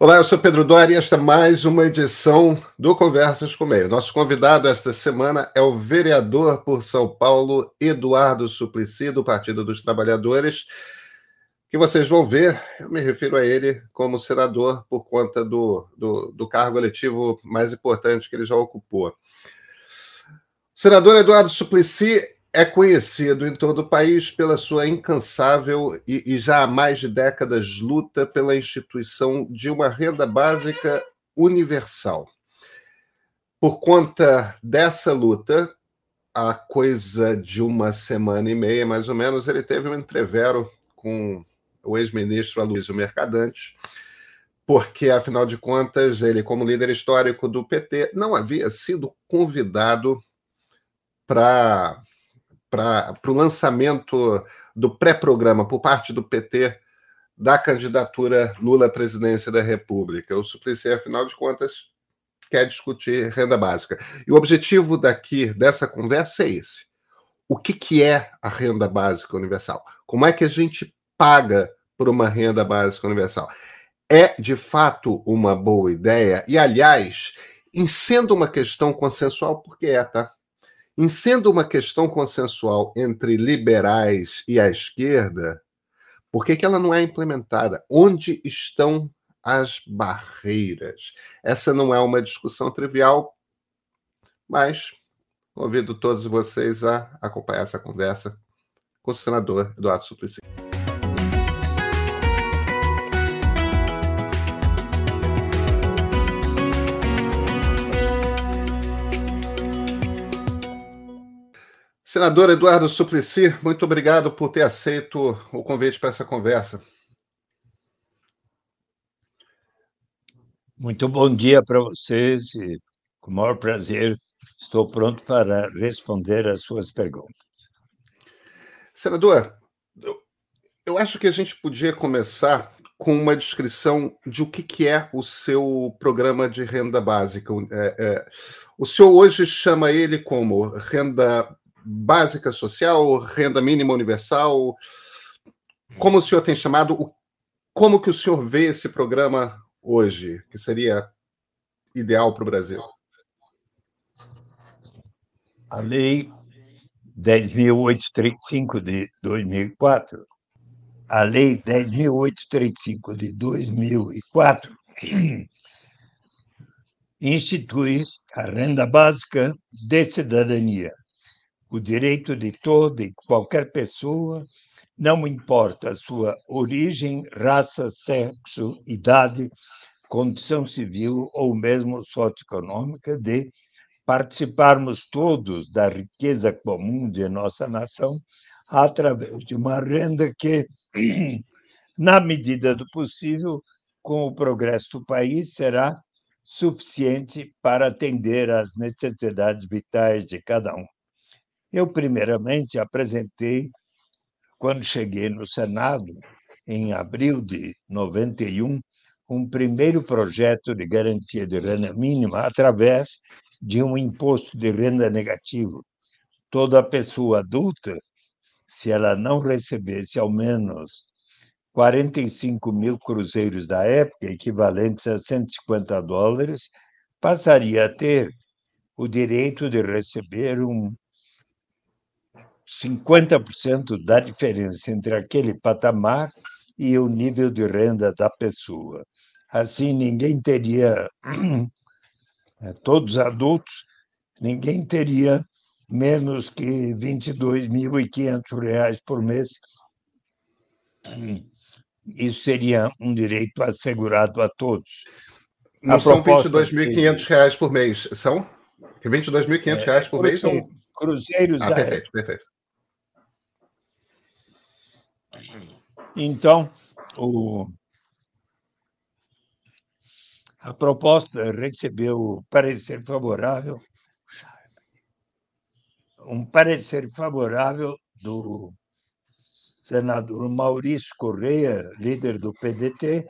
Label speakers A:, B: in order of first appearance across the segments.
A: Olá, eu sou Pedro Dória e esta é mais uma edição do Conversas com Meio. Nosso convidado esta semana é o vereador por São Paulo, Eduardo Suplicy, do Partido dos Trabalhadores, que vocês vão ver, eu me refiro a ele como senador por conta do, do, do cargo eletivo mais importante que ele já ocupou. O senador Eduardo Suplicy é conhecido em todo o país pela sua incansável e, e, já há mais de décadas luta pela instituição de uma renda básica universal. Por conta dessa luta, há coisa de uma semana e meia, mais ou menos, ele teve um entrevero com o ex-ministro Aloysio Mercadante, porque, afinal de contas, ele, como líder histórico do PT, não havia sido convidado para para o lançamento do pré-programa por parte do PT da candidatura Lula à presidência da República. O Suplicy, afinal de contas, quer discutir renda básica. E o objetivo daqui, dessa conversa, é esse. O que, que é a renda básica universal? Como é que a gente paga por uma renda básica universal? É, de fato, uma boa ideia? E, aliás, em sendo uma questão consensual, porque é, tá? Em sendo uma questão consensual entre liberais e a esquerda, por que, que ela não é implementada? Onde estão as barreiras? Essa não é uma discussão trivial, mas convido todos vocês a acompanhar essa conversa com o senador Eduardo Suplicy. Senador Eduardo Suplicy, muito obrigado por ter aceito o convite para essa conversa.
B: Muito bom dia para vocês e, com o maior prazer, estou pronto para responder às suas perguntas.
A: Senador, eu acho que a gente podia começar com uma descrição de o que, que é o seu programa de renda básica. É, é, o senhor hoje chama ele como renda básica social, renda mínima universal? Como o senhor tem chamado? Como que o senhor vê esse programa hoje, que seria ideal para o Brasil?
B: A lei 10.835 de 2004, a lei 10.835 de 2004 institui a renda básica de cidadania, o direito de toda e qualquer pessoa, não importa a sua origem, raça, sexo, idade, condição civil ou mesmo socioeconômica, de participarmos todos da riqueza comum de nossa nação através de uma renda que, na medida do possível, com o progresso do país, será suficiente para atender às necessidades vitais de cada um. Eu, primeiramente, apresentei, quando cheguei no Senado, em abril de 91, um primeiro projeto de garantia de renda mínima através de um imposto de renda negativo. Toda pessoa adulta, se ela não recebesse ao menos 45 mil cruzeiros da época, equivalentes a 150 dólares, passaria a ter o direito de receber um 50% da diferença entre aquele patamar e o nível de renda da pessoa. Assim, ninguém teria, é, todos adultos, ninguém teria menos que R$ 22.500 por mês. Isso seria um direito assegurado a todos.
A: Não a são R$ 22.500 por mês, são? R$ 22.500 é, por mês são
B: cruzeiros
A: ah,
B: da
A: perfeito, perfeito.
B: Então, o, a proposta recebeu parecer favorável, um parecer favorável do senador Maurício Correia, líder do PDT,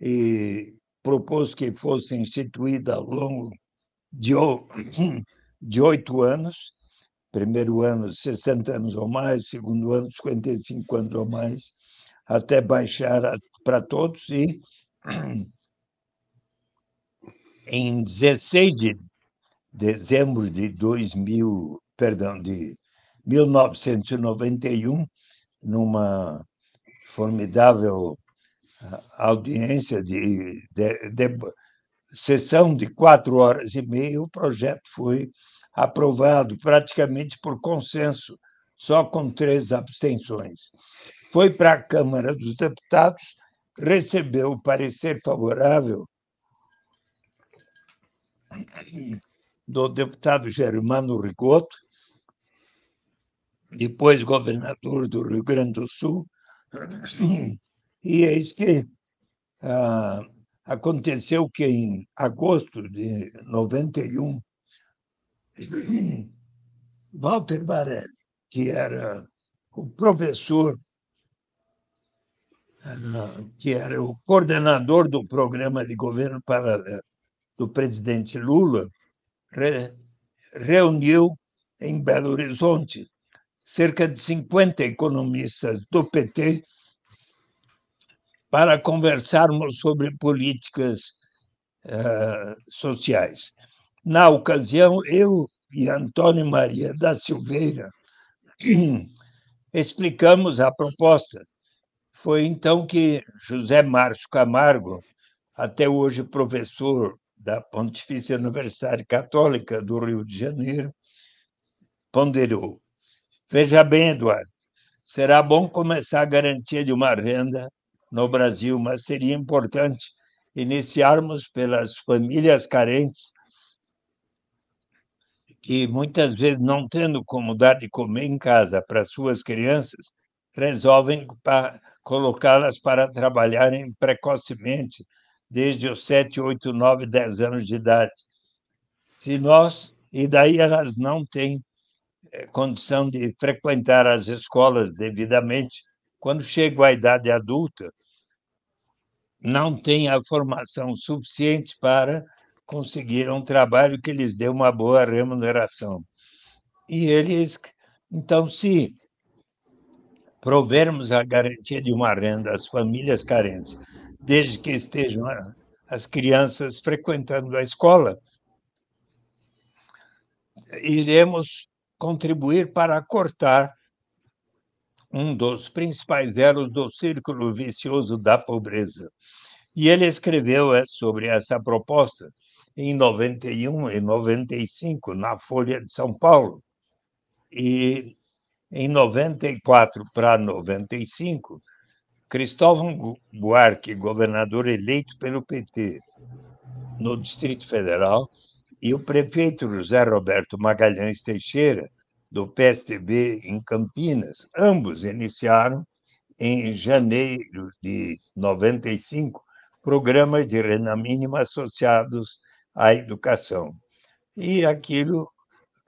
B: e propôs que fosse instituída ao longo de, de oito anos primeiro ano 60 anos ou mais, segundo ano 55 anos ou mais, até baixar para todos e em 16 de dezembro de 2000, perdão, de 1991, numa formidável ah, audiência de, de, de sessão de quatro horas e meia, o projeto foi aprovado praticamente por consenso, só com três abstenções. Foi para a Câmara dos Deputados, recebeu o parecer favorável do deputado Germano Rigoto, depois governador do Rio Grande do Sul, e eis que ah, aconteceu que em agosto de 91, Walter Barelli, que era o professor, que era o coordenador do programa de governo paralelo do presidente Lula, re, reuniu em Belo Horizonte cerca de 50 economistas do PT para conversarmos sobre políticas uh, sociais. Na ocasião, eu e Antônio Maria da Silveira explicamos a proposta. Foi então que José Márcio Camargo, até hoje professor da Pontifícia Universidade Católica do Rio de Janeiro, ponderou: Veja bem, Eduardo, será bom começar a garantia de uma renda no Brasil, mas seria importante iniciarmos pelas famílias carentes que muitas vezes não tendo como dar de comer em casa para suas crianças, resolvem colocá-las para trabalharem precocemente desde os 7, 8, 9, 10 anos de idade. Se nós, e daí elas não têm eh, condição de frequentar as escolas devidamente, quando chegam à idade adulta, não têm a formação suficiente para conseguir um trabalho que lhes dê uma boa remuneração. E eles, então, se provermos a garantia de uma renda às famílias carentes, desde que estejam as crianças frequentando a escola, iremos contribuir para cortar um dos principais elos do círculo vicioso da pobreza. E ele escreveu é, sobre essa proposta em 91 e 95 na Folha de São Paulo. E em 94 para 95, Cristóvão Buarque, governador eleito pelo PT no Distrito Federal, e o prefeito José Roberto Magalhães Teixeira, do PSTB em Campinas, ambos iniciaram em janeiro de 95 programas de renda mínima associados à educação. E aquilo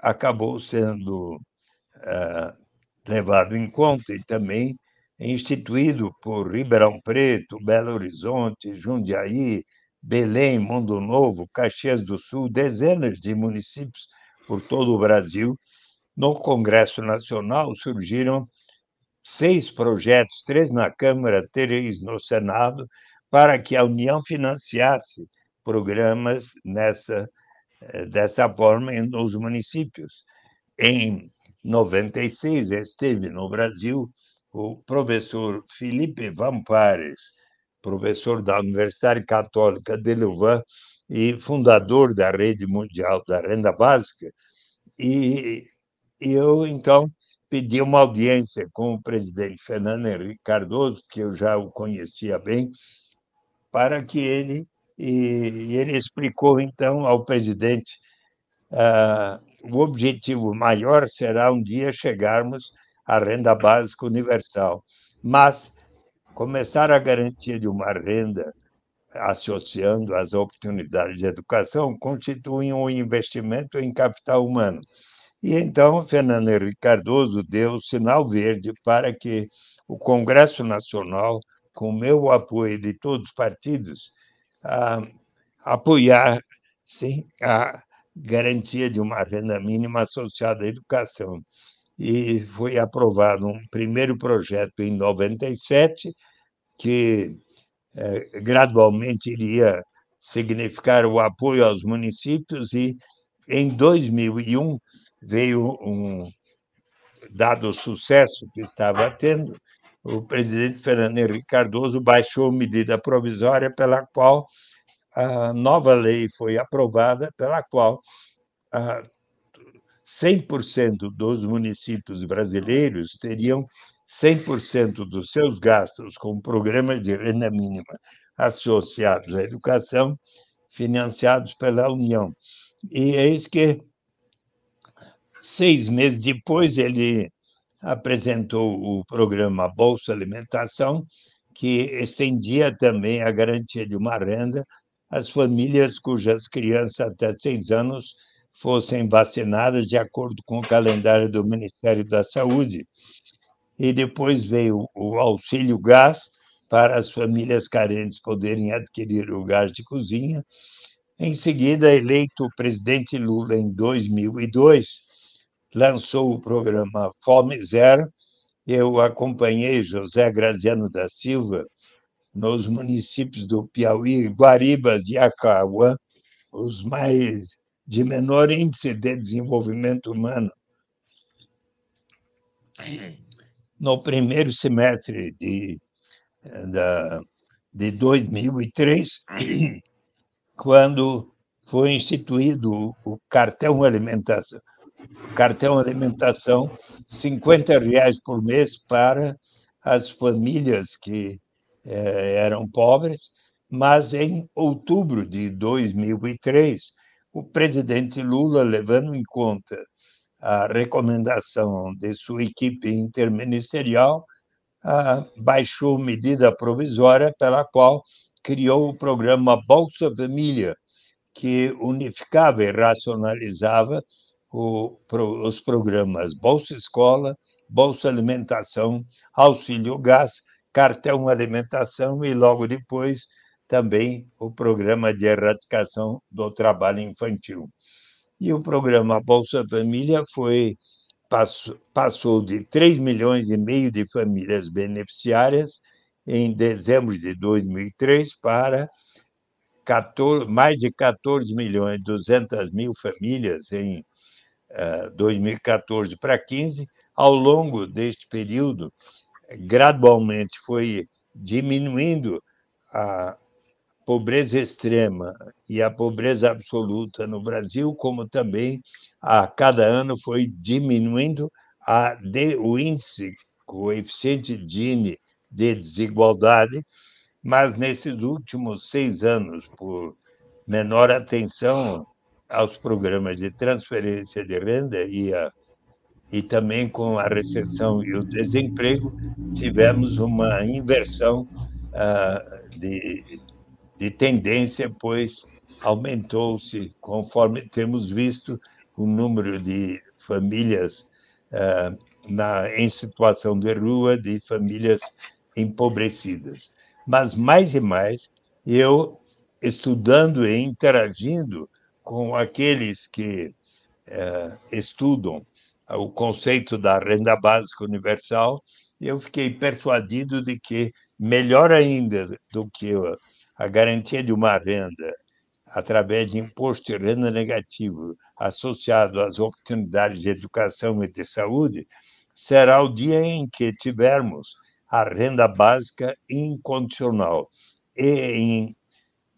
B: acabou sendo uh, levado em conta e também instituído por Ribeirão Preto, Belo Horizonte, Jundiaí, Belém, Mundo Novo, Caxias do Sul, dezenas de municípios por todo o Brasil. No Congresso Nacional surgiram seis projetos, três na Câmara, três no Senado, para que a União financiasse programas nessa, eh, dessa forma nos municípios. Em 96, esteve no Brasil o professor Felipe Vampares, professor da Universidade Católica de Louvain e fundador da Rede Mundial da Renda Básica, e eu, então, pedi uma audiência com o presidente Fernando Henrique Cardoso, que eu já o conhecia bem, para que ele, e ele explicou, então, ao presidente uh, o objetivo maior será um dia chegarmos a renda básica universal. Mas começar a garantia de uma renda associando as oportunidades de educação constitui um investimento em capital humano. E então Fernando Henrique Cardoso deu sinal verde para que o Congresso Nacional, com o meu apoio de todos os partidos, a, apoiar sim, a garantia de uma renda mínima associada à educação. E foi aprovado um primeiro projeto em 97, que é, gradualmente iria significar o apoio aos municípios e em 2001 veio um dado o sucesso que estava tendo, o presidente Fernando Henrique Cardoso baixou medida provisória pela qual a nova lei foi aprovada, pela qual 100% dos municípios brasileiros teriam 100% dos seus gastos com programas de renda mínima associados à educação financiados pela União. E eis que, seis meses depois, ele apresentou o programa Bolsa Alimentação, que estendia também a garantia de uma renda às famílias cujas crianças até seis anos fossem vacinadas de acordo com o calendário do Ministério da Saúde. E depois veio o auxílio gás para as famílias carentes poderem adquirir o gás de cozinha. Em seguida, eleito o presidente Lula em 2002, lançou o programa Fome Zero. Eu acompanhei José Graziano da Silva nos municípios do Piauí, Guaribas e Acauã, os mais de menor índice de desenvolvimento humano. No primeiro semestre de, de 2003, quando foi instituído o cartão alimentação, cartão alimentação, 50 reais por mês para as famílias que eh, eram pobres, mas em outubro de 2003 o presidente Lula, levando em conta a recomendação de sua equipe interministerial, baixou medida provisória pela qual criou o programa Bolsa Família, que unificava e racionalizava o, os programas Bolsa Escola, Bolsa Alimentação, Auxílio Gás, Cartão Alimentação e, logo depois, também o programa de erradicação do trabalho infantil. E o programa Bolsa Família foi passou, passou de 3 milhões e meio de famílias beneficiárias em dezembro de 2003 para 14, mais de 14 milhões e 200 mil famílias em uh, eh, 2014 para 15. Ao longo deste período, gradualmente foi diminuindo a, pobreza extrema e a pobreza absoluta no Brasil, como também a cada ano foi diminuindo a de, o índice, coeficiente Gini de desigualdade, mas nesses últimos seis anos, por menor atenção aos programas de transferência de renda e, a, e também com a recessão e o desemprego, tivemos uma inversão uh, de, de tendência, pois aumentou-se, conforme temos visto, o número de famílias uh, na, em situação de rua, de famílias empobrecidas. Mas, mais e mais, eu, estudando e interagindo com aqueles que uh, estudam o conceito da renda básica universal, eu fiquei persuadido de que, melhor ainda do que a garantia de uma renda através de imposto de renda negativo associado às oportunidades de educação e de saúde, será o dia em que tivermos a renda básica incondicional. E em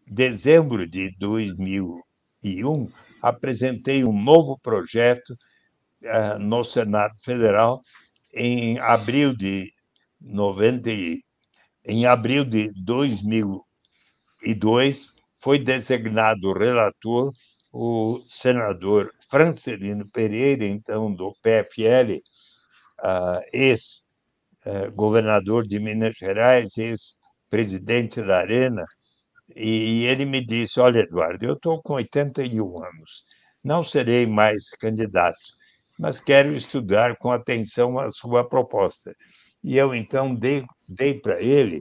B: dezembro de 2001, apresentei um novo projeto uh, no Senado Federal em abril de 90 em abril de 2000 2002, foi designado relator o senador Francelino Pereira, então do PFL, uh, ex-governador de Minas Gerais, ex-presidente da Arena, e ele me disse: Olha, Eduardo, eu estou com 81 anos, não serei mais candidato, mas quero estudar com atenção a sua proposta. E eu então dei, dei para ele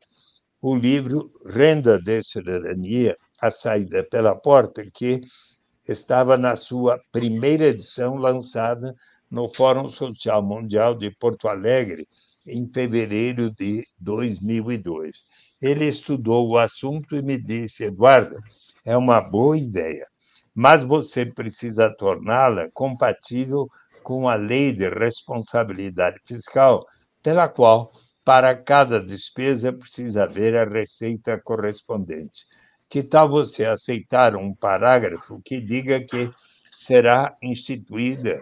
B: o livro Renda de Cidadania, A Saída pela Porta, que estava na sua primeira edição, lançada no Fórum Social Mundial de Porto Alegre, em fevereiro de 2002. ele estudou o assunto e me disse: Eduardo, é uma boa ideia, mas você precisa torná-la compatível com a lei de responsabilidade fiscal, pela qual, para cada despesa, precisa haver a receita correspondente. Que tal você aceitar um parágrafo que diga que será instituída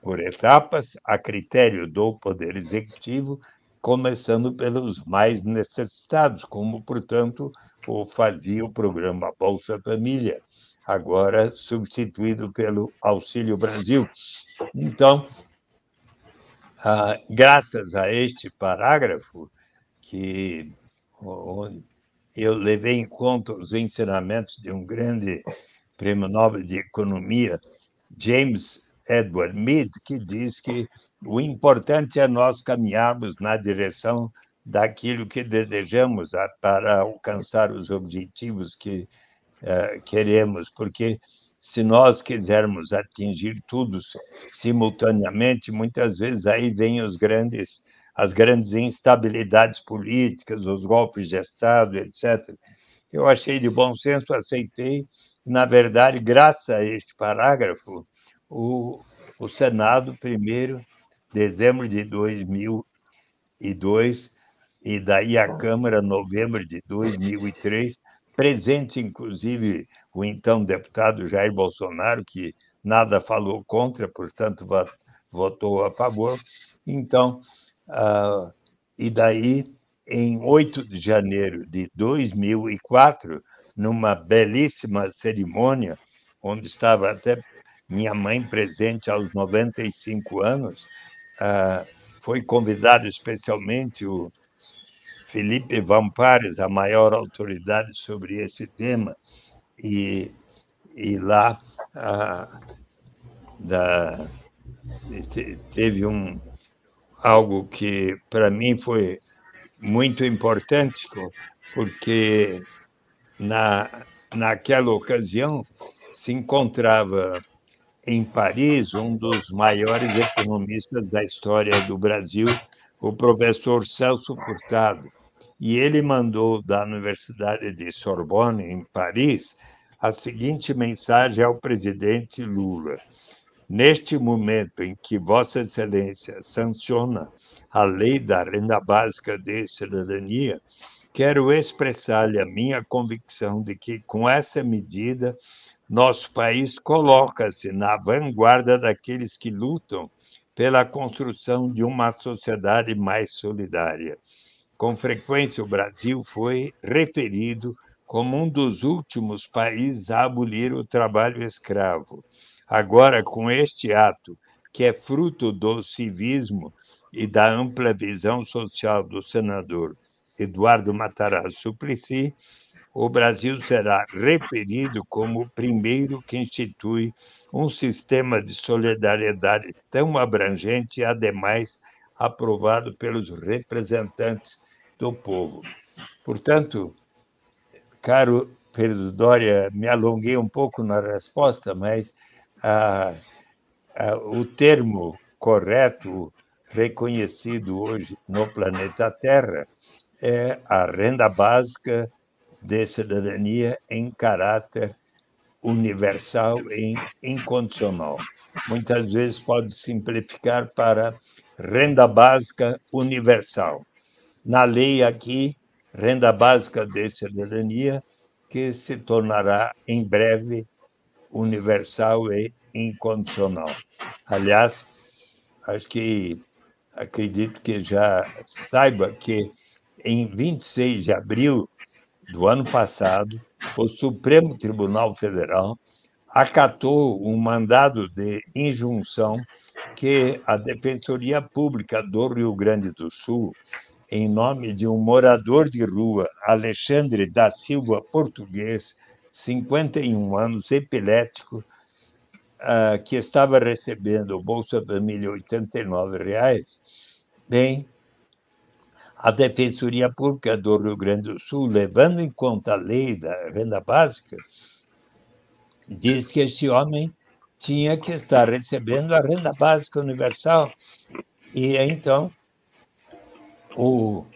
B: por etapas, a critério do Poder Executivo, começando pelos mais necessitados, como, portanto, o fazia o programa Bolsa Família, agora substituído pelo Auxílio Brasil. Então, ah, graças a este parágrafo, que eu levei em conta os ensinamentos de um grande prêmio Nobel de Economia, James Edward Mead, que diz que o importante é nós caminharmos na direção daquilo que desejamos para alcançar os objetivos que uh, queremos, porque se nós quisermos atingir tudo simultaneamente, muitas vezes aí vêm os grandes as grandes instabilidades políticas, os golpes de Estado, etc. Eu achei de bom senso, aceitei. Na verdade, graças a este parágrafo, o, o Senado, primeiro, dezembro de 2002, e daí a Câmara, novembro de 2003, presente, inclusive, o então deputado Jair Bolsonaro, que nada falou contra, portanto, votou a favor. Então, uh, e daí, em 8 de janeiro de 2004, numa belíssima cerimônia, onde estava até minha mãe presente aos 95 anos, ah, foi convidado especialmente o Felipe Vampares, a maior autoridade sobre esse tema, e, e lá ah, da, teve um, algo que para mim foi muito importante, porque na, naquela ocasião se encontrava em Paris um dos maiores economistas da história do Brasil, o professor Celso Furtado. E ele mandou da Universidade de Sorbonne, em Paris, a seguinte mensagem ao presidente Lula: Neste momento em que Vossa Excelência sanciona a lei da renda básica de cidadania, quero expressar-lhe a minha convicção de que, com essa medida, nosso país coloca-se na vanguarda daqueles que lutam pela construção de uma sociedade mais solidária. Com frequência, o Brasil foi referido como um dos últimos países a abolir o trabalho escravo. Agora, com este ato, que é fruto do civismo e da ampla visão social do senador Eduardo Matarazzo Suplicy, o Brasil será referido como o primeiro que institui um sistema de solidariedade tão abrangente e, ademais, aprovado pelos representantes do povo. Portanto, caro Pedro Dória, me alonguei um pouco na resposta, mas ah, ah, o termo correto, reconhecido hoje no planeta Terra, é a renda básica de cidadania em caráter universal e incondicional. Muitas vezes pode simplificar para renda básica universal. Na lei aqui, renda básica de cidadania, que se tornará em breve universal e incondicional. Aliás, acho que acredito que já saiba que em 26 de abril do ano passado, o Supremo Tribunal Federal acatou um mandado de injunção que a Defensoria Pública do Rio Grande do Sul, em nome de um morador de rua, Alexandre da Silva Português, 51 anos, epilético, ah, que estava recebendo o Bolsa Família 89 reais, bem, a Defensoria Pública do Rio Grande do Sul, levando em conta a lei da renda básica, diz que esse homem tinha que estar recebendo a renda básica universal. E então o,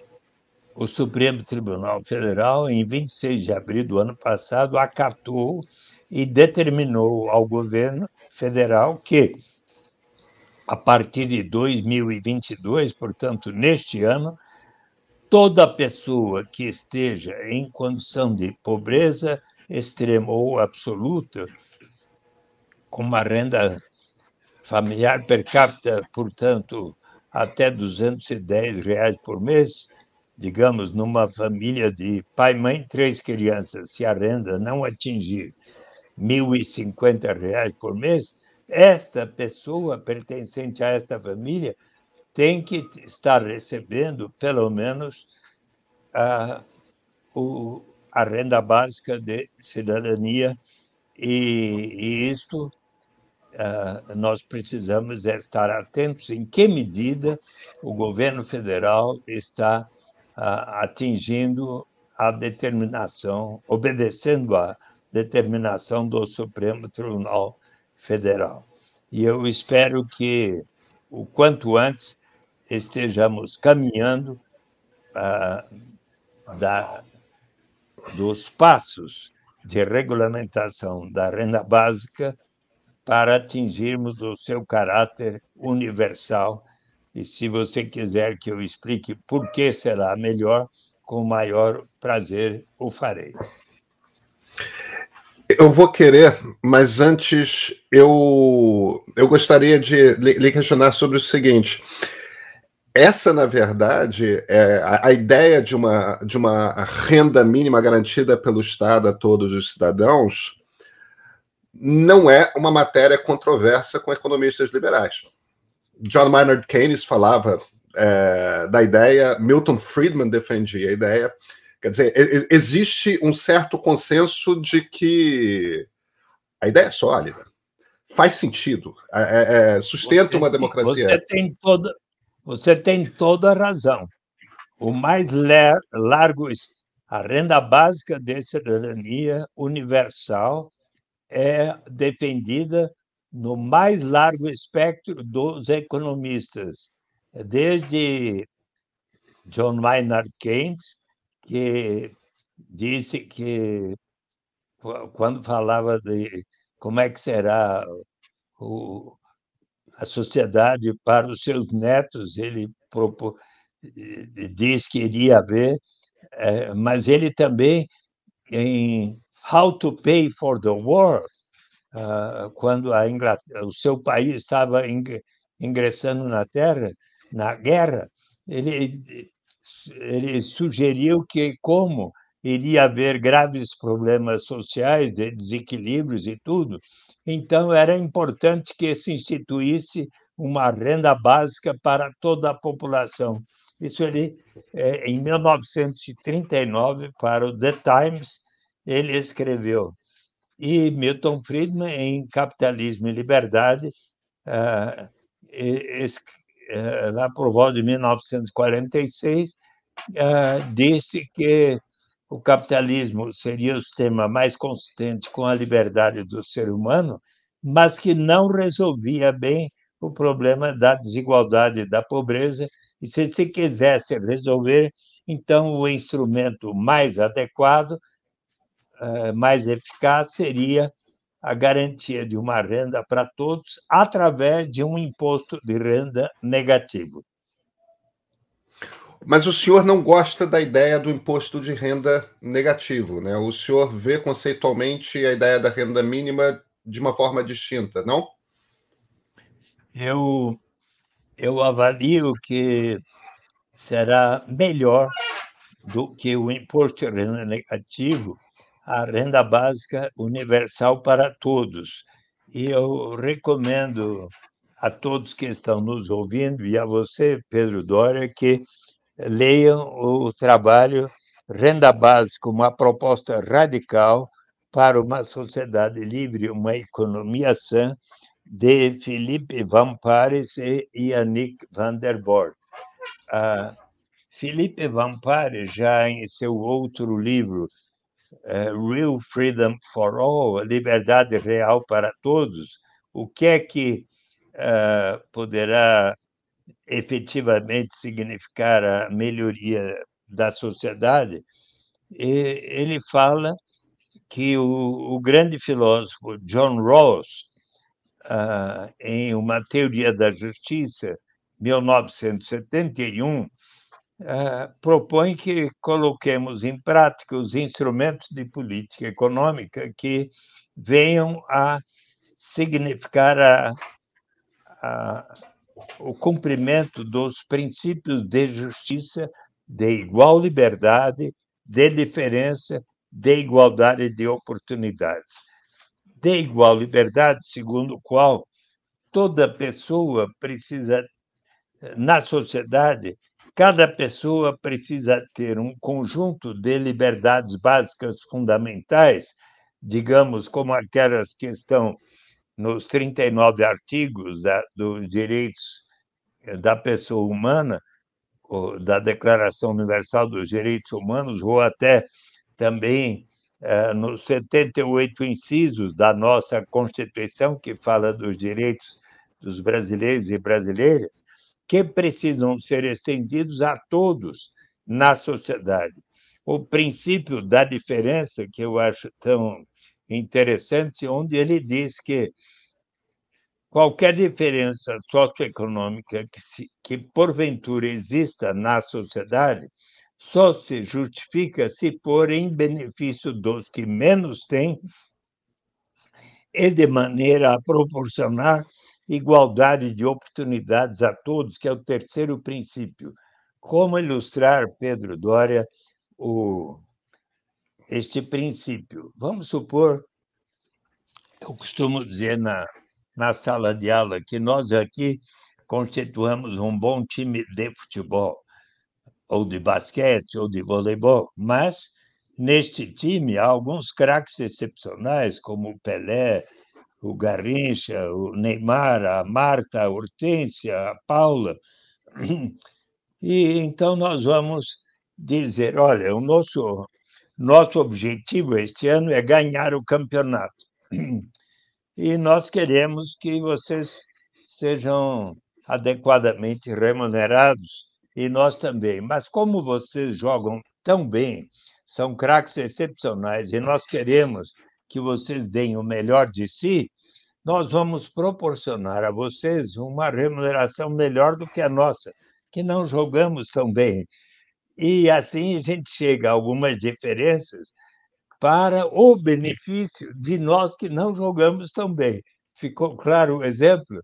B: o Supremo Tribunal Federal, em 26 de abril do ano passado, acatou e determinou ao governo federal que, a partir de 2022, portanto, neste ano, toda pessoa que esteja em condição de pobreza extrema ou absoluta, com uma renda familiar per capita, portanto, até 210 reais por mês, digamos, numa família de pai, mãe, três crianças, se a renda não atingir R$ 1.050 por mês, esta pessoa pertencente a esta família tem que estar recebendo, pelo menos, a, o, a renda básica de cidadania, e, e isto nós precisamos estar atentos em que medida o governo federal está atingindo a determinação, obedecendo à determinação do Supremo Tribunal Federal. E eu espero que, o quanto antes, estejamos caminhando uh, da, dos passos de regulamentação da renda básica para atingirmos o seu caráter universal e se você quiser que eu explique por que será melhor, com o maior prazer o farei.
A: Eu vou querer, mas antes eu, eu gostaria de lhe questionar sobre o seguinte. Essa, na verdade, é a, a, ideia de uma, de uma renda mínima garantida pelo Estado a todos os cidadãos não é uma matéria controversa com economistas liberais. John Maynard Keynes falava é, da ideia, Milton Friedman defendia a ideia. Quer dizer, existe um certo consenso de que a ideia é sólida, faz sentido, é, é, é sustenta você, uma democracia.
B: Você tem, toda, você tem toda a razão. O mais largo, a renda básica de cidadania universal é defendida no mais largo espectro dos economistas, desde John Maynard Keynes, que disse que, quando falava de como é que será o, a sociedade para os seus netos, ele propôs, diz que iria haver, é, mas ele também, em How to Pay for the War, uh, quando a o seu país estava ingressando na terra, na guerra, ele, ele sugeriu que, como iria haver graves problemas sociais, de desequilíbrios e tudo, então era importante que se instituísse uma renda básica para toda a população. Isso ele, é, em 1939, para o The Times, ele escreveu e Milton Friedman, em Capitalismo e Liberdade, uh, lá por volta de 1946, uh, disse que o capitalismo seria o sistema mais consistente com a liberdade do ser humano, mas que não resolvia bem o problema da desigualdade e da pobreza. E se se quisesse resolver, então o instrumento mais adequado eh, mais eficaz seria a garantia de uma renda para todos através de um imposto de renda negativo.
A: Mas o senhor não gosta da ideia do imposto de renda negativo, né? O senhor vê conceitualmente a ideia da renda mínima de uma forma distinta, não?
B: Eu, eu avalio que será melhor do que o imposto de renda negativo a renda básica universal para todos. E eu recomendo a todos que estão nos ouvindo e a você, Pedro Dória, que leiam o trabalho Renda Básica, uma proposta radical para uma sociedade livre, uma economia sã, de Philippe Van Pares e Yannick van der Bort. Ah, Philippe Van Pares, já em seu outro livro, Real Freedom for All, liberdade real para todos, o que é que uh, poderá efetivamente significar a melhoria da sociedade, ele fala que o, o grande filósofo John Rawls, uh, em uma teoria da justiça, 1971, uh, propõe que coloquemos em prática os instrumentos de política econômica que venham a significar a, a, o cumprimento dos princípios de justiça, de igual liberdade, de diferença, de igualdade de oportunidades. De igual liberdade, segundo o qual toda pessoa precisa, na sociedade, cada pessoa precisa ter um conjunto de liberdades básicas fundamentais, digamos, como aquelas que estão nos 39 artigos da, dos direitos eh, da pessoa humana, da Declaração Universal dos Direitos Humanos, ou até também eh, nos 78 incisos da nossa Constituição, que fala dos direitos dos brasileiros e brasileiras, que precisam ser estendidos a todos na sociedade. O princípio da diferença, que eu acho tão interessante, onde ele diz que qualquer diferença socioeconômica que, se, que porventura exista na sociedade só se justifica se for em benefício dos que menos têm e de maneira a proporcionar igualdade de oportunidades a todos, que é o terceiro princípio. Como ilustrar, Pedro Dória, o, este princípio. Vamos supor, eu costumo dizer na, na sala de aula que nós aqui constituamos um bom time de futebol, ou de basquete, ou de voleibol, mas neste time há alguns craques excepcionais, como o Pelé, o Garrincha, o Neymar, a Marta, a Hortência, a Paula. E então nós vamos dizer, olha, o nosso nosso objetivo este ano é ganhar o campeonato. E nós queremos que vocês sejam adequadamente remunerados e nós também. Mas como vocês jogam tão bem, são craques excepcionais e nós queremos que vocês deem o melhor de si, nós vamos proporcionar a vocês uma remuneração melhor do que a nossa, que não jogamos tão bem. E assim a gente chega a algumas diferenças para o benefício de nós que não jogamos tão bem. Ficou claro o exemplo?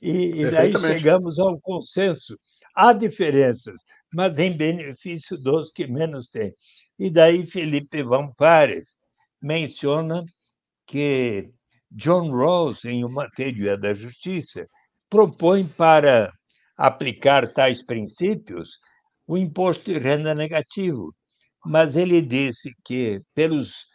B: E, e daí chegamos ao consenso. Há diferenças, mas em benefício dos que menos têm. E daí Felipe Van Pares menciona que John Rawls, em uma teoria da justiça, propõe para aplicar tais princípios o imposto de renda negativo. Mas ele disse que, pelos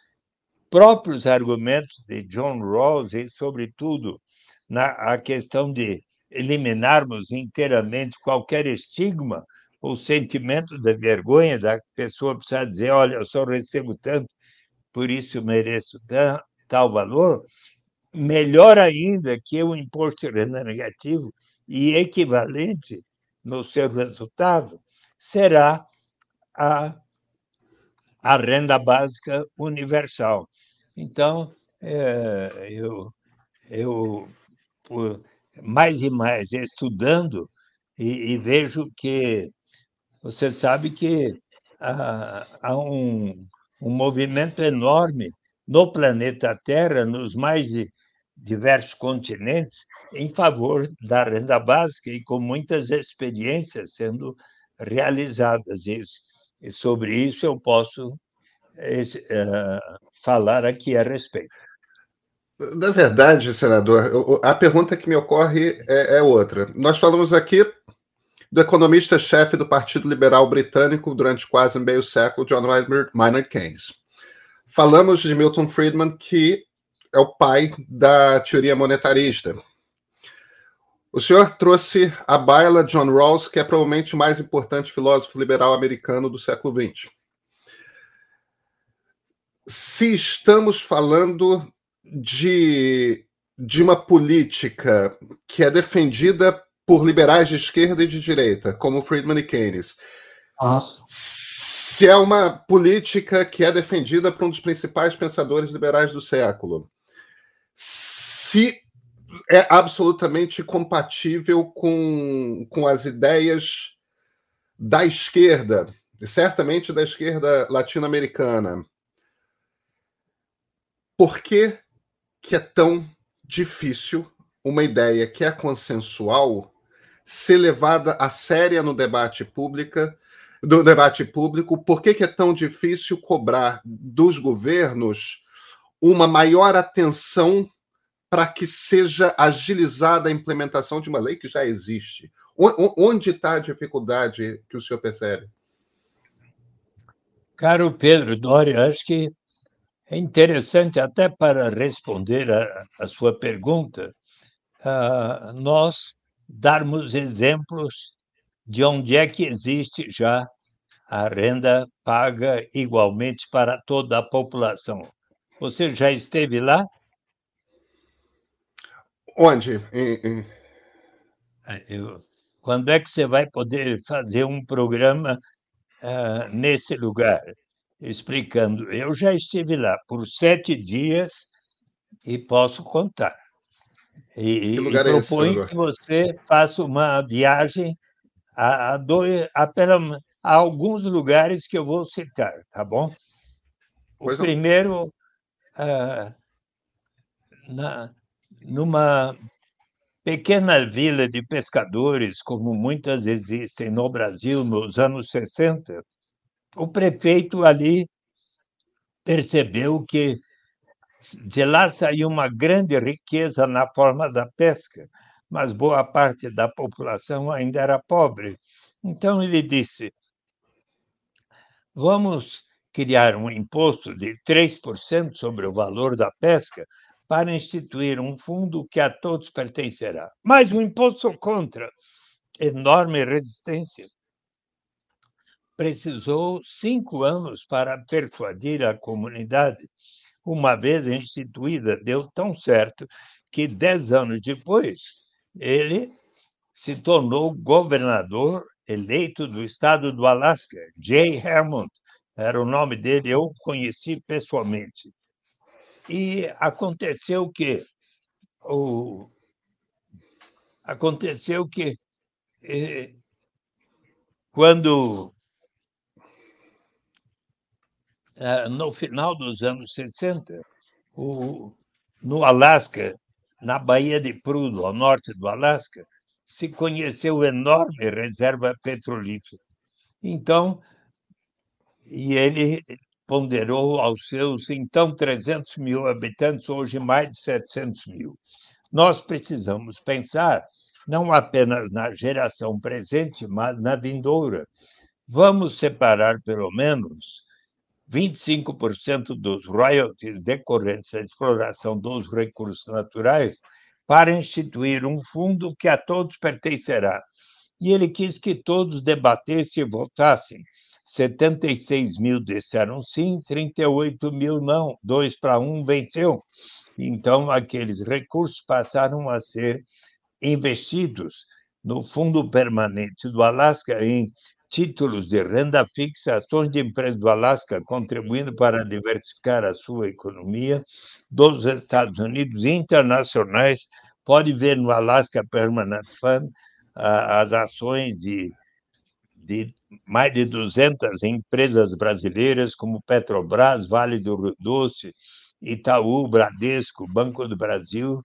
B: próprios argumentos de John Rawls, e, sobretudo, na a questão de eliminarmos inteiramente qualquer estigma ou sentimento da vergonha da pessoa precisar dizer: olha, eu só recebo tanto, por isso mereço tal valor. Melhor ainda que o imposto de renda negativo e equivalente no seu resultado será a, a renda básica universal. Então, é, eu, eu mais e mais estudando e, e vejo que você sabe que há, há um, um movimento enorme no planeta Terra, nos mais diversos continentes, em favor da renda básica e com muitas experiências sendo realizadas. E sobre isso eu posso uh, falar aqui a respeito.
A: Na verdade, senador, a pergunta que me ocorre é, é outra. Nós falamos aqui do economista-chefe do Partido Liberal Britânico durante quase meio século, John Maynard Keynes. Falamos de Milton Friedman, que é o pai da teoria monetarista, o senhor trouxe a baila John Rawls, que é provavelmente o mais importante filósofo liberal americano do século XX. Se estamos falando de, de uma política que é defendida por liberais de esquerda e de direita, como Friedman e Keynes, se é uma política que é defendida por um dos principais pensadores liberais do século, se é absolutamente compatível com, com as ideias da esquerda, certamente da esquerda latino-americana. Por que, que é tão difícil uma ideia que é consensual ser levada a séria no debate público, do debate público? Por que, que é tão difícil cobrar dos governos uma maior atenção para que seja agilizada a implementação de uma lei que já existe? Onde está a dificuldade que o senhor percebe?
B: Caro Pedro Doria, acho que é interessante, até para responder a, a sua pergunta, uh, nós darmos exemplos de onde é que existe já a renda paga igualmente para toda a população. Você já esteve lá?
A: Onde? Em, em...
B: É, eu, quando é que você vai poder fazer um programa uh, nesse lugar? Explicando. Eu já estive lá por sete dias e posso contar. E, que lugar e é proponho esse, que você faça uma viagem a, a, dois, a, a, alguns lugares que eu vou citar, tá bom? O pois primeiro, uh, na, numa pequena vila de pescadores, como muitas existem no Brasil nos anos 60, o prefeito ali percebeu que de lá saiu uma grande riqueza na forma da pesca, mas boa parte da população ainda era pobre. Então ele disse: vamos criar um imposto de 3% sobre o valor da pesca para instituir um fundo que a todos pertencerá. Mas o imposto contra enorme resistência. Precisou cinco anos para persuadir a comunidade. Uma vez instituída, deu tão certo que dez anos depois ele se tornou governador eleito do estado do Alasca. Jay Hermond era o nome dele, eu conheci pessoalmente. E aconteceu que o aconteceu que eh, quando eh, no final dos anos 60, o, no Alasca, na Baía de Prudhoe, ao norte do Alasca, se conheceu enorme reserva petrolífera. Então, e ele ponderou aos seus então 300 mil habitantes, hoje mais de 700 mil. Nós precisamos pensar não apenas na geração presente, mas na vindoura. Vamos separar pelo menos 25% dos royalties decorrentes da exploração dos recursos naturais para instituir um fundo que a todos pertencerá. E ele quis que todos debatessem e votassem 76 mil disseram sim, 38 mil não, dois para um venceu. Então, aqueles recursos passaram a ser investidos no Fundo Permanente do Alasca em títulos de renda fixa, ações de empresas do Alasca, contribuindo para diversificar a sua economia, dos Estados Unidos internacionais. Pode ver no Alaska Permanent Fund as ações de, de mais de 200 empresas brasileiras, como Petrobras, Vale do Rio Doce, Itaú, Bradesco, Banco do Brasil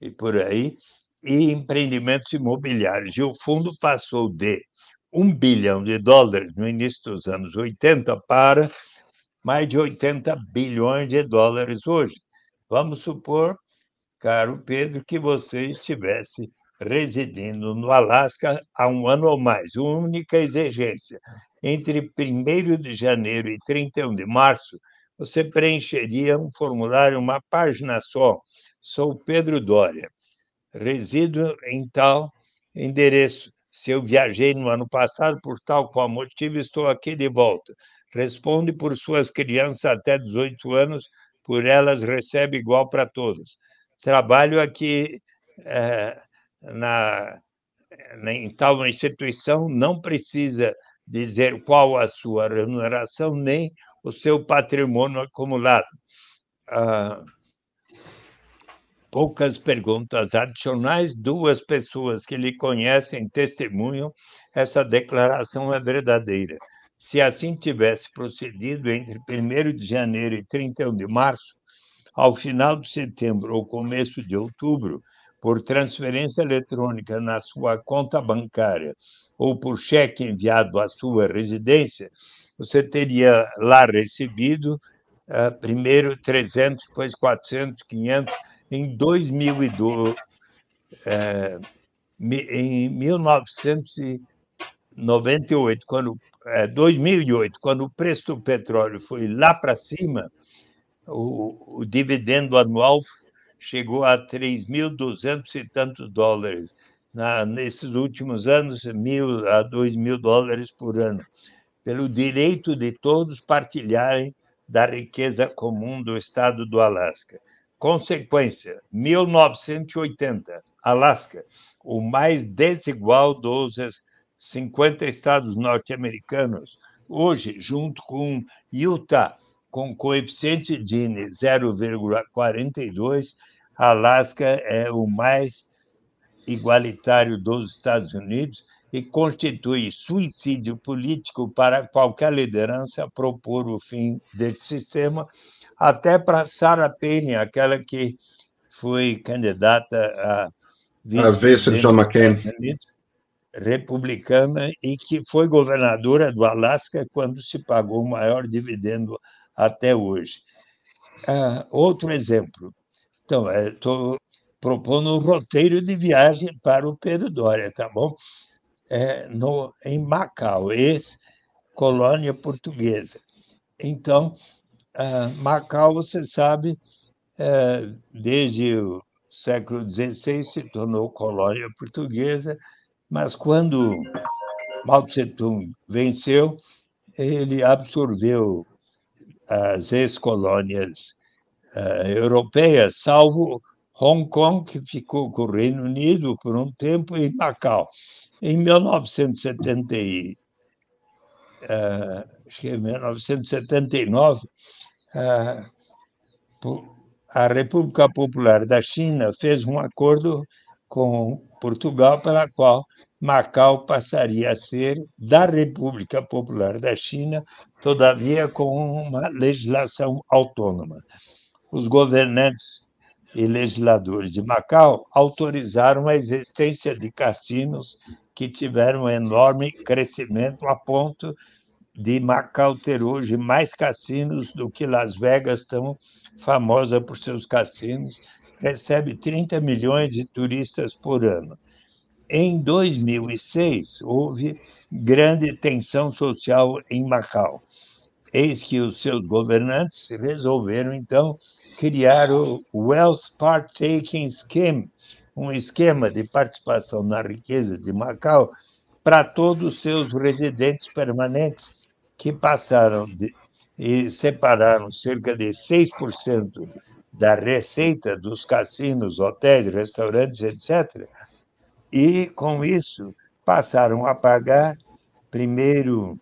B: e por aí, e empreendimentos imobiliários. E o fundo passou de um bilhão de dólares no início dos anos 80 para mais de 80 bilhões de dólares hoje. Vamos supor, caro Pedro, que você estivesse residindo no Alasca há um ano ou mais. Única exigência: entre 1 de janeiro e 31 de março, você preencheria um formulário, uma página só. Sou Pedro Dória, resido em tal endereço. Se eu viajei no ano passado por tal qual motivo, estou aqui de volta. Responde por suas crianças até 18 anos, por elas recebe igual para todos. Trabalho aqui é, na, em tal instituição não precisa dizer qual a sua remuneração, nem o seu patrimônio acumulado. Ah, poucas perguntas adicionais, duas pessoas que lhe conhecem testemunham essa declaração é verdadeira. Se assim tivesse procedido entre 1 de janeiro e 31 de março, ao final de setembro ou começo de outubro, por transferência eletrônica na sua conta bancária ou por cheque enviado à sua residência, você teria lá recebido uh, primeiro 300, depois 400, 500. Em 2002, uh, eh, em 1998, quando uh, eh, 2008, quando o preço do petróleo foi lá para cima, o, o dividendo anual chegou a 3.200 e tantos dólares. Na, nesses últimos anos, mil a dois mil dólares por ano, pelo direito de todos partilharem da riqueza comum do estado do Alasca. Consequência: 1980, Alasca, o mais desigual dos 50 estados norte-americanos. Hoje, junto com Utah, com coeficiente Gini 0,42, Alasca é o mais igualitário dos Estados Unidos e constitui suicídio político para qualquer liderança propor o fim desse sistema, até para Sarah Palin, aquela que foi candidata a
A: vice de John McCain.
B: republicana e que foi governadora do Alasca quando se pagou o maior dividendo até hoje. Ah, outro exemplo. Então, estou é, propondo um roteiro de viagem para o Pedro Dória, tá bom? É, no, em Macau, ex-colônia portuguesa. Então, ah, Macau, você sabe, é, desde o século XVI se tornou colônia portuguesa, mas quando Mao Tse-tung venceu, ele absorveu as ex-colônias uh, salvo Hong Kong, que ficou com o Reino Unido por um tempo, e Macau. Em 1970 e, uh, acho que em 1979, uh, a República Popular da China fez um acordo com Portugal, pela qual Macau passaria a ser da República Popular da China, todavia com uma legislação autônoma. Os governantes e legisladores de Macau autorizaram a existência de cassinos que tiveram um enorme crescimento a ponto de Macau ter hoje mais cassinos do que Las Vegas, tão famosa por seus cassinos, recebe 30 milhões de turistas por ano. Em 2006, houve grande tensão social em Macau. Eis que os seus governantes resolveram, então, criar o Wealth Partaking Scheme, um esquema de participação na riqueza de Macau para todos os seus residentes permanentes, que passaram de, e separaram cerca de 6% da receita dos cassinos, hotéis, restaurantes, etc., e, com isso, passaram a pagar, primeiro,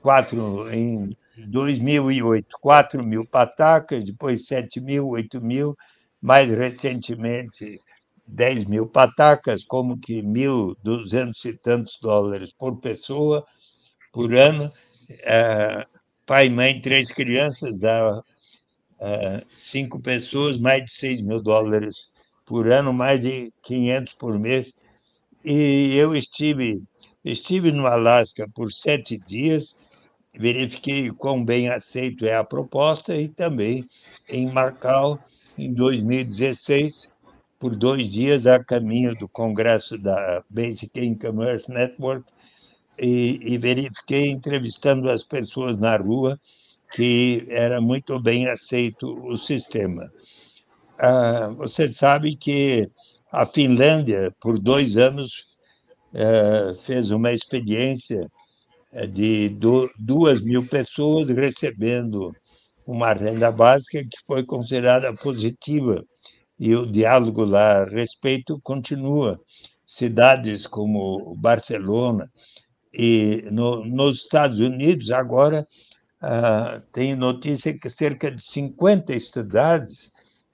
B: quatro, em 2008, 4 mil patacas, depois 7 mil, 8 mil, mais recentemente 10 mil patacas, como que 1.200 e tantos dólares por pessoa por ano. É, pai, mãe, três crianças, dá é, cinco pessoas, mais de 6 mil dólares por ano, mais de 500 por mês. E eu estive, estive no Alasca por sete dias, verifiquei quão bem aceito é a proposta e também em Macau, em 2016, por dois dias a caminho do congresso da Basic Income Earth Network e, e verifiquei entrevistando as pessoas na rua que era muito bem aceito o sistema. Ah, você sabe que a Finlândia, por dois anos, eh, fez uma experiência de duas mil pessoas recebendo uma renda básica que foi considerada positiva e o diálogo lá a respeito continua. Cidades como Barcelona, E no, nos Estados Unidos, agora, uh, tem notícia que cerca de 50 estudantes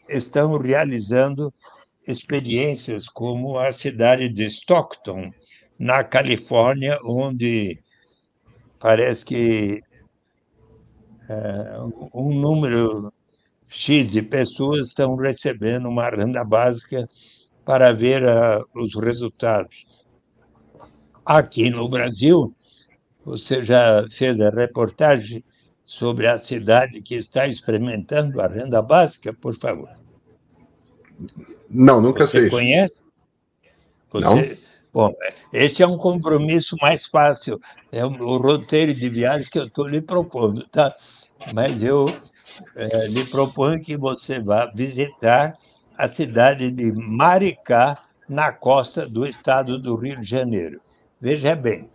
B: estão realizando experiências como a cidade de Stockton, na Califórnia, onde parece que uh, um número X de pessoas estão recebendo uma renda básica para ver uh, os resultados. Aqui no Brasil, você já fez a reportagem sobre a cidade que está experimentando a renda básica, por favor?
A: Não, nunca Você
B: fiz. conhece?
A: Você... Não.
B: Bom, este é um compromisso mais fácil. É o roteiro de viagem que eu estou lhe propondo, tá? Mas eu é, lhe proponho que você vá visitar a cidade de Maricá, na costa do estado do Rio de Janeiro. Veja bem,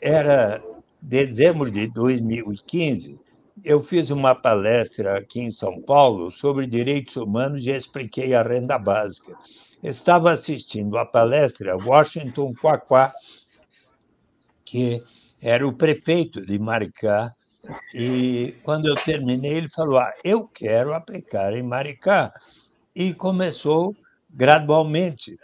B: era dezembro de 2015, eu fiz uma palestra aqui em São Paulo sobre direitos humanos e expliquei a renda básica. Estava assistindo a palestra Washington Quaquá, que era o prefeito de Maricá, e quando eu terminei, ele falou: ah, Eu quero aplicar em Maricá. E começou gradualmente.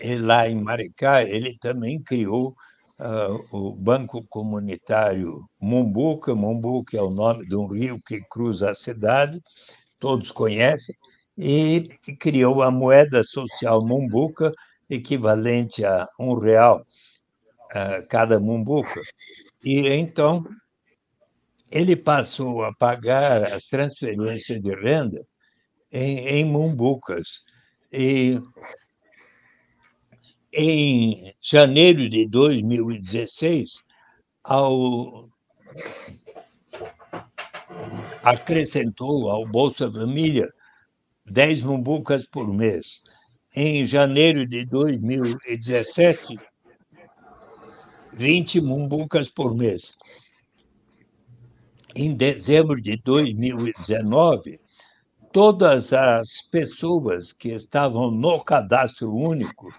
B: E lá em Maricá, ele também criou uh, o Banco Comunitário Mumbuca. Mumbuca é o nome de um rio que cruza a cidade, todos conhecem, e criou a moeda social Mumbuca, equivalente a um real uh, cada Mumbuca. E então ele passou a pagar as transferências de renda em, em Mumbucas. E em janeiro de 2016, ao, acrescentou ao Bolsa Família 10 mumbucas por mês. Em janeiro de 2017, 20 mumbucas por mês. Em dezembro de 2019, todas as pessoas que estavam no cadastro único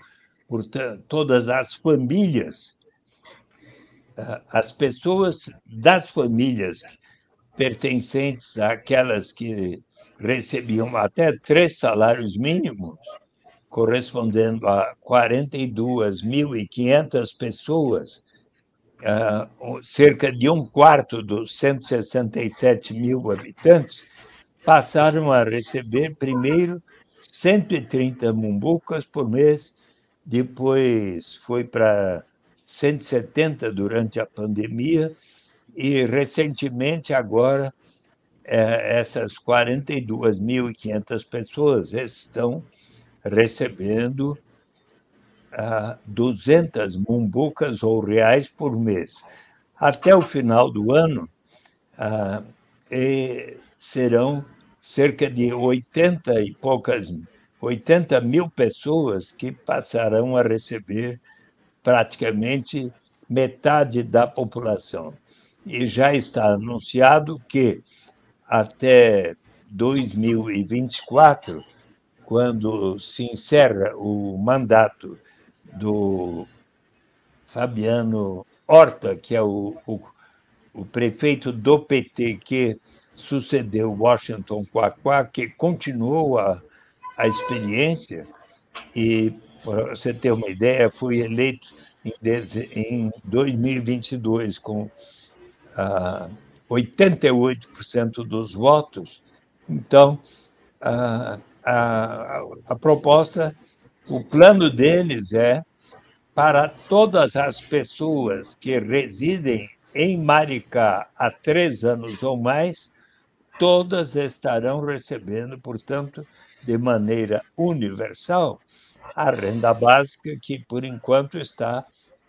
B: portanto, todas as famílias, as pessoas das famílias pertencentes àquelas que recebiam até três salários mínimos, correspondendo a 42.500 pessoas, cerca de um quarto dos 167 mil habitantes, passaram a receber primeiro 130 mumbucas por mês depois foi para 170 durante a pandemia e recentemente agora é, essas 42.500 pessoas estão recebendo ah, 200 mumbucas ou reais por mês. Até o final do ano ah, serão cerca de 80 e poucas 80 mil pessoas que passarão a receber praticamente metade da população. E já está anunciado que até 2024, quando se encerra o mandato do Fabiano Horta, que é o, o, o prefeito do PT que sucedeu Washington Quaquá, que continuou a a experiência. E, para você ter uma ideia, fui eleito em 2022 com ah, 88% dos votos. Então, a, a, a proposta, o plano deles é para todas as pessoas que residem em Maricá há três anos ou mais, todas estarão recebendo, portanto, de maneira universal a renda básica, que por enquanto está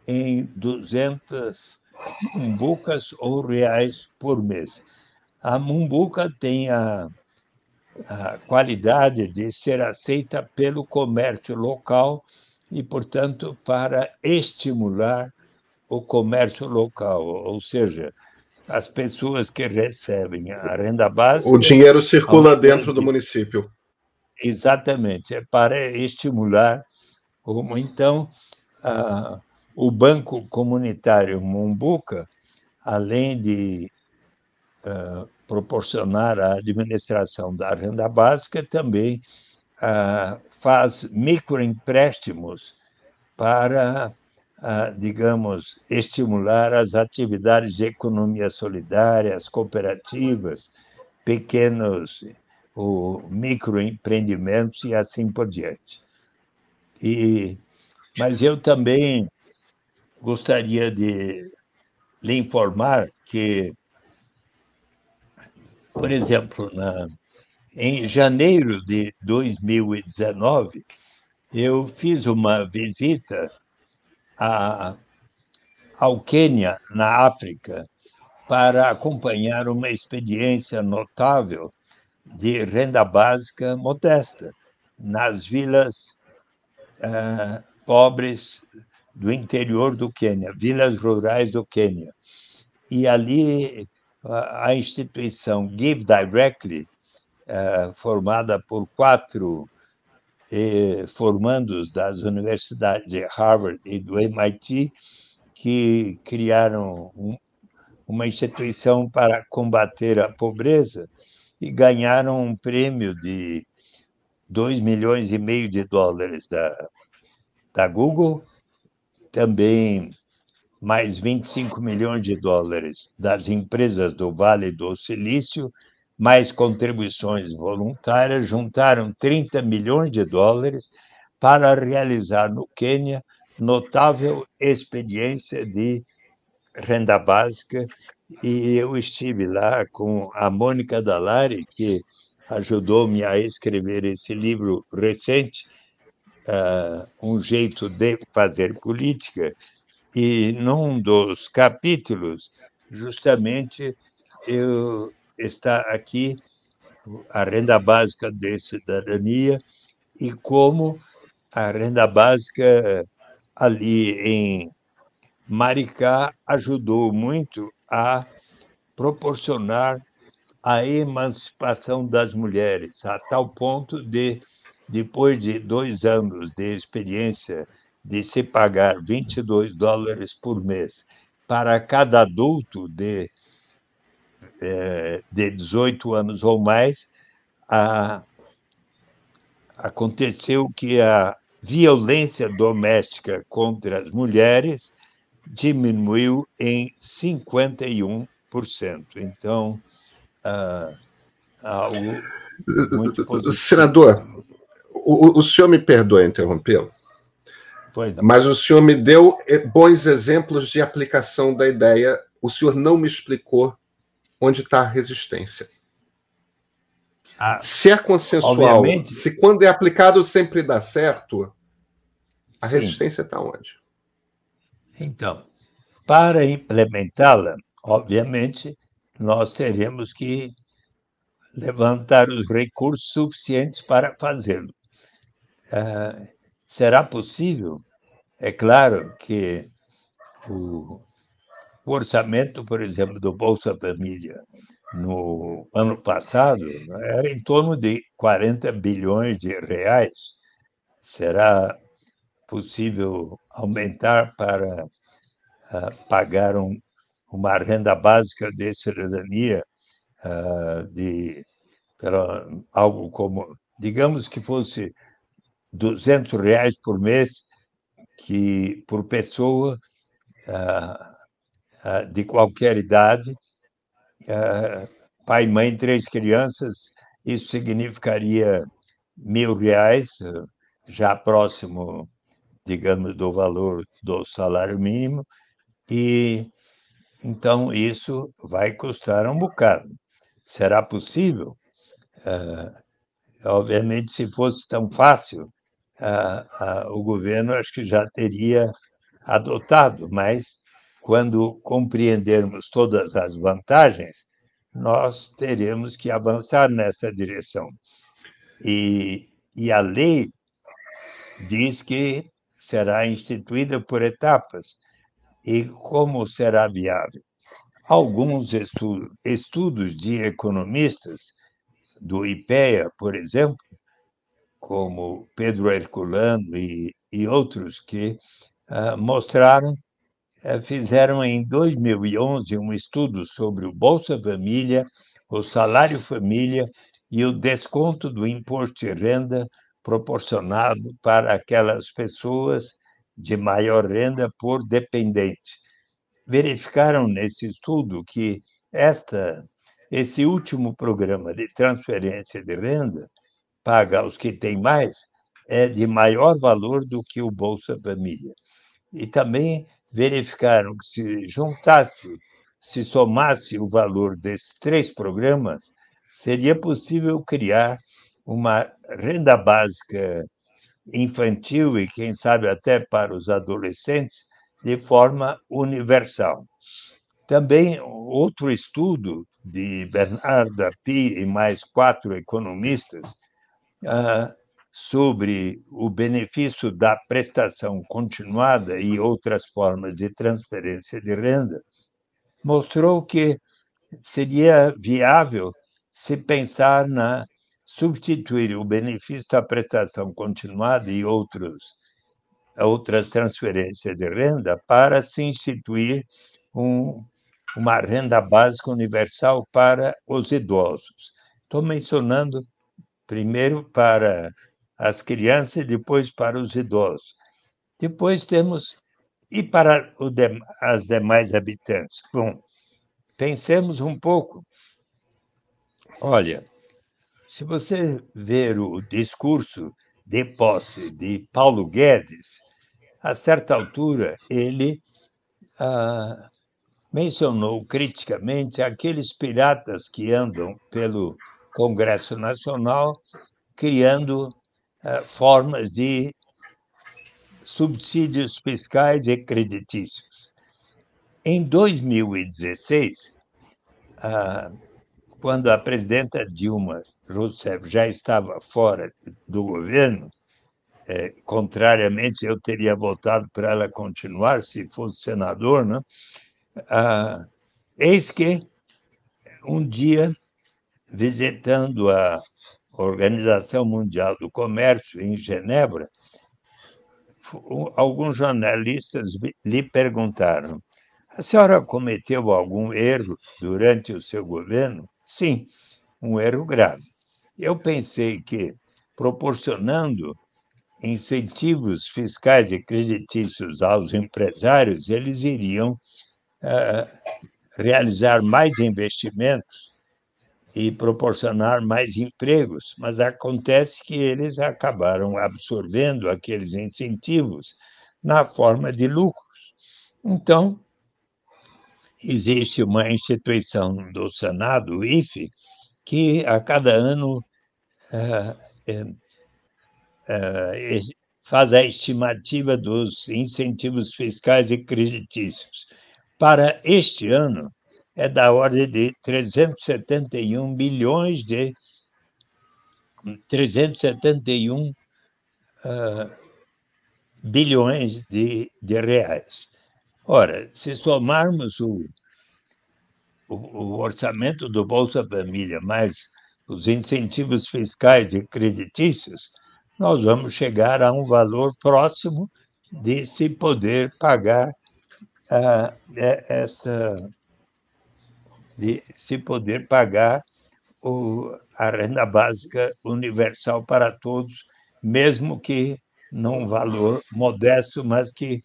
B: em 200 mumbucas ou reais por mês. A mumbuca tem a, a qualidade de ser aceita pelo comércio local e, portanto, para estimular o comércio local, ou seja, as pessoas que recebem a renda básica.
A: O dinheiro circula dentro do município.
B: Exatamente, é para estimular como então o Banco Comunitário Mumbuca, além de uh, proporcionar a administração da renda básica, também uh, faz microempréstimos para, uh, digamos, estimular as atividades de economia solidária, as cooperativas, pequenos o microempreendimentos e assim por diante. E, mas eu também gostaria de lhe informar que, por exemplo, na, em janeiro de 2019, eu fiz uma visita a, ao Quênia, na África, para acompanhar uma experiência notável de renda básica modesta nas vilas uh, pobres do interior do Quênia, vilas rurais do Quênia. E ali a instituição Give Directly, uh, formada por quatro eh, formandos das universidades de Harvard e do MIT, que criaram um, uma instituição para combater a pobreza e ganharam um prêmio de 2 milhões e meio de dólares da, da Google, também mais 25 milhões de dólares das empresas do Vale do Silício, mais contribuições voluntárias, juntaram 30 milhões de dólares para realizar no Quênia notável experiência de renda básica. E eu estive lá com a Mônica Dalari, que ajudou-me a escrever esse livro recente, uh, Um Jeito de Fazer Política, e num dos capítulos, justamente, eu está aqui a renda básica de cidadania e como a renda básica ali em Maricá ajudou muito a proporcionar a emancipação das mulheres, a tal ponto de, depois de dois anos de experiência de se pagar 22 dólares por mês para cada adulto de, é, de 18 anos ou mais, a, aconteceu que a violência doméstica contra as mulheres diminuiu em 51%. Então, ah, algo
A: muito. Senador, o, o senhor me perdoa interrompê-lo, mas o senhor me deu bons exemplos de aplicação da ideia. O senhor não me explicou onde está a resistência. Ah, se é consensual, obviamente... se quando é aplicado sempre dá certo, a Sim. resistência está onde?
B: Então, para implementá-la, obviamente, nós teremos que levantar os recursos suficientes para fazê-lo. Uh, será possível? É claro que o, orçamento, por exemplo, do Bolsa Família no ano passado era em torno de 40 bilhões de reais. Será possível aumentar para uh, pagar um, uma renda básica de cidadania uh, de pela, algo como, digamos que fosse 200 reais por mês que por pessoa uh, de qualquer idade, pai, mãe, três crianças, isso significaria mil reais, já próximo digamos, do valor do salário mínimo, e então isso vai custar um bocado. Será possível? Obviamente, se fosse tão fácil, uh, uh, o governo acho que já teria adotado, mas quando compreendermos todas as vantagens, nós teremos que avançar nessa direção. E, e a lei diz que será instituída por etapas e como será viável. Alguns estudos, estudos de economistas do IPEA, por exemplo, como Pedro Herculano e, e outros que uh, mostraram, uh, fizeram em 2011 um estudo sobre o Bolsa Família, o salário família e o desconto do imposto de renda proporcionado para aquelas pessoas de maior renda por dependente. Verificaram nesse estudo que esta, esse último programa de transferência de renda paga aos que têm mais é de maior valor do que o Bolsa Família. E também verificaram que se juntasse, se somasse o valor desses três programas, seria possível criar uma renda básica infantil e, quem sabe, até para os adolescentes, de forma universal. Também outro estudo de Bernardo Api e mais quatro economistas ah, sobre o benefício da prestação continuada e outras formas de transferência de renda, mostrou que seria viável se pensar na substituir o benefício da prestação continuada e outros outras transferências de renda para se instituir um, uma renda básica universal para os idosos. Estou mencionando primeiro para as crianças e depois para os idosos. Depois temos e para de, as demais habitantes. Bom, pensemos um pouco. Olha, se você ver o discurso de posse de Paulo Guedes, a certa altura ele ah, mencionou criticamente aqueles piratas que andam pelo Congresso Nacional criando uh, formas de subsídios fiscais e creditícios. Em 2016, uh, quando a presidenta Dilma Rousseff já estava fora do governo, é, contrariamente, eu teria votado para ela continuar se fosse senador, né? Ah, eis que um dia visitando a Organização Mundial do Comércio em Genebra, alguns jornalistas lhe perguntaram: a senhora cometeu algum erro durante o seu governo? Sim, um erro grave. Eu pensei que, proporcionando incentivos fiscais e creditícios aos empresários, eles iriam uh, realizar mais investimentos e proporcionar mais empregos, mas acontece que eles acabaram absorvendo aqueles incentivos na forma de lucros. Então, existe uma instituição do Senado, o IFE, que a cada ano é, é, faz a estimativa dos incentivos fiscais e creditícios. Para este ano, é da ordem de 371 bilhões de 371 uh, ah, bilhões de, de reais. Ora, se somarmos o, o, o, orçamento do Bolsa Família mais os incentivos fiscais e creditícios, nós vamos chegar a um valor próximo de se poder pagar uh, essa de se poder pagar o, a renda básica universal para todos, mesmo que num valor modesto, mas que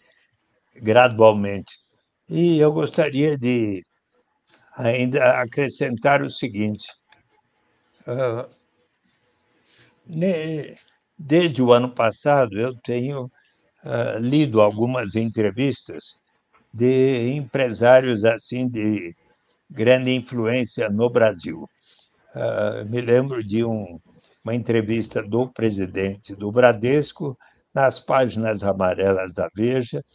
B: gradualmente. E eu gostaria de ainda acrescentar o seguinte: uh, desde o ano passado eu tenho uh, lido algumas entrevistas de empresários assim de grande influência no Brasil. Uh, me lembro de um, uma entrevista do presidente do Bradesco nas páginas amarelas da Veja,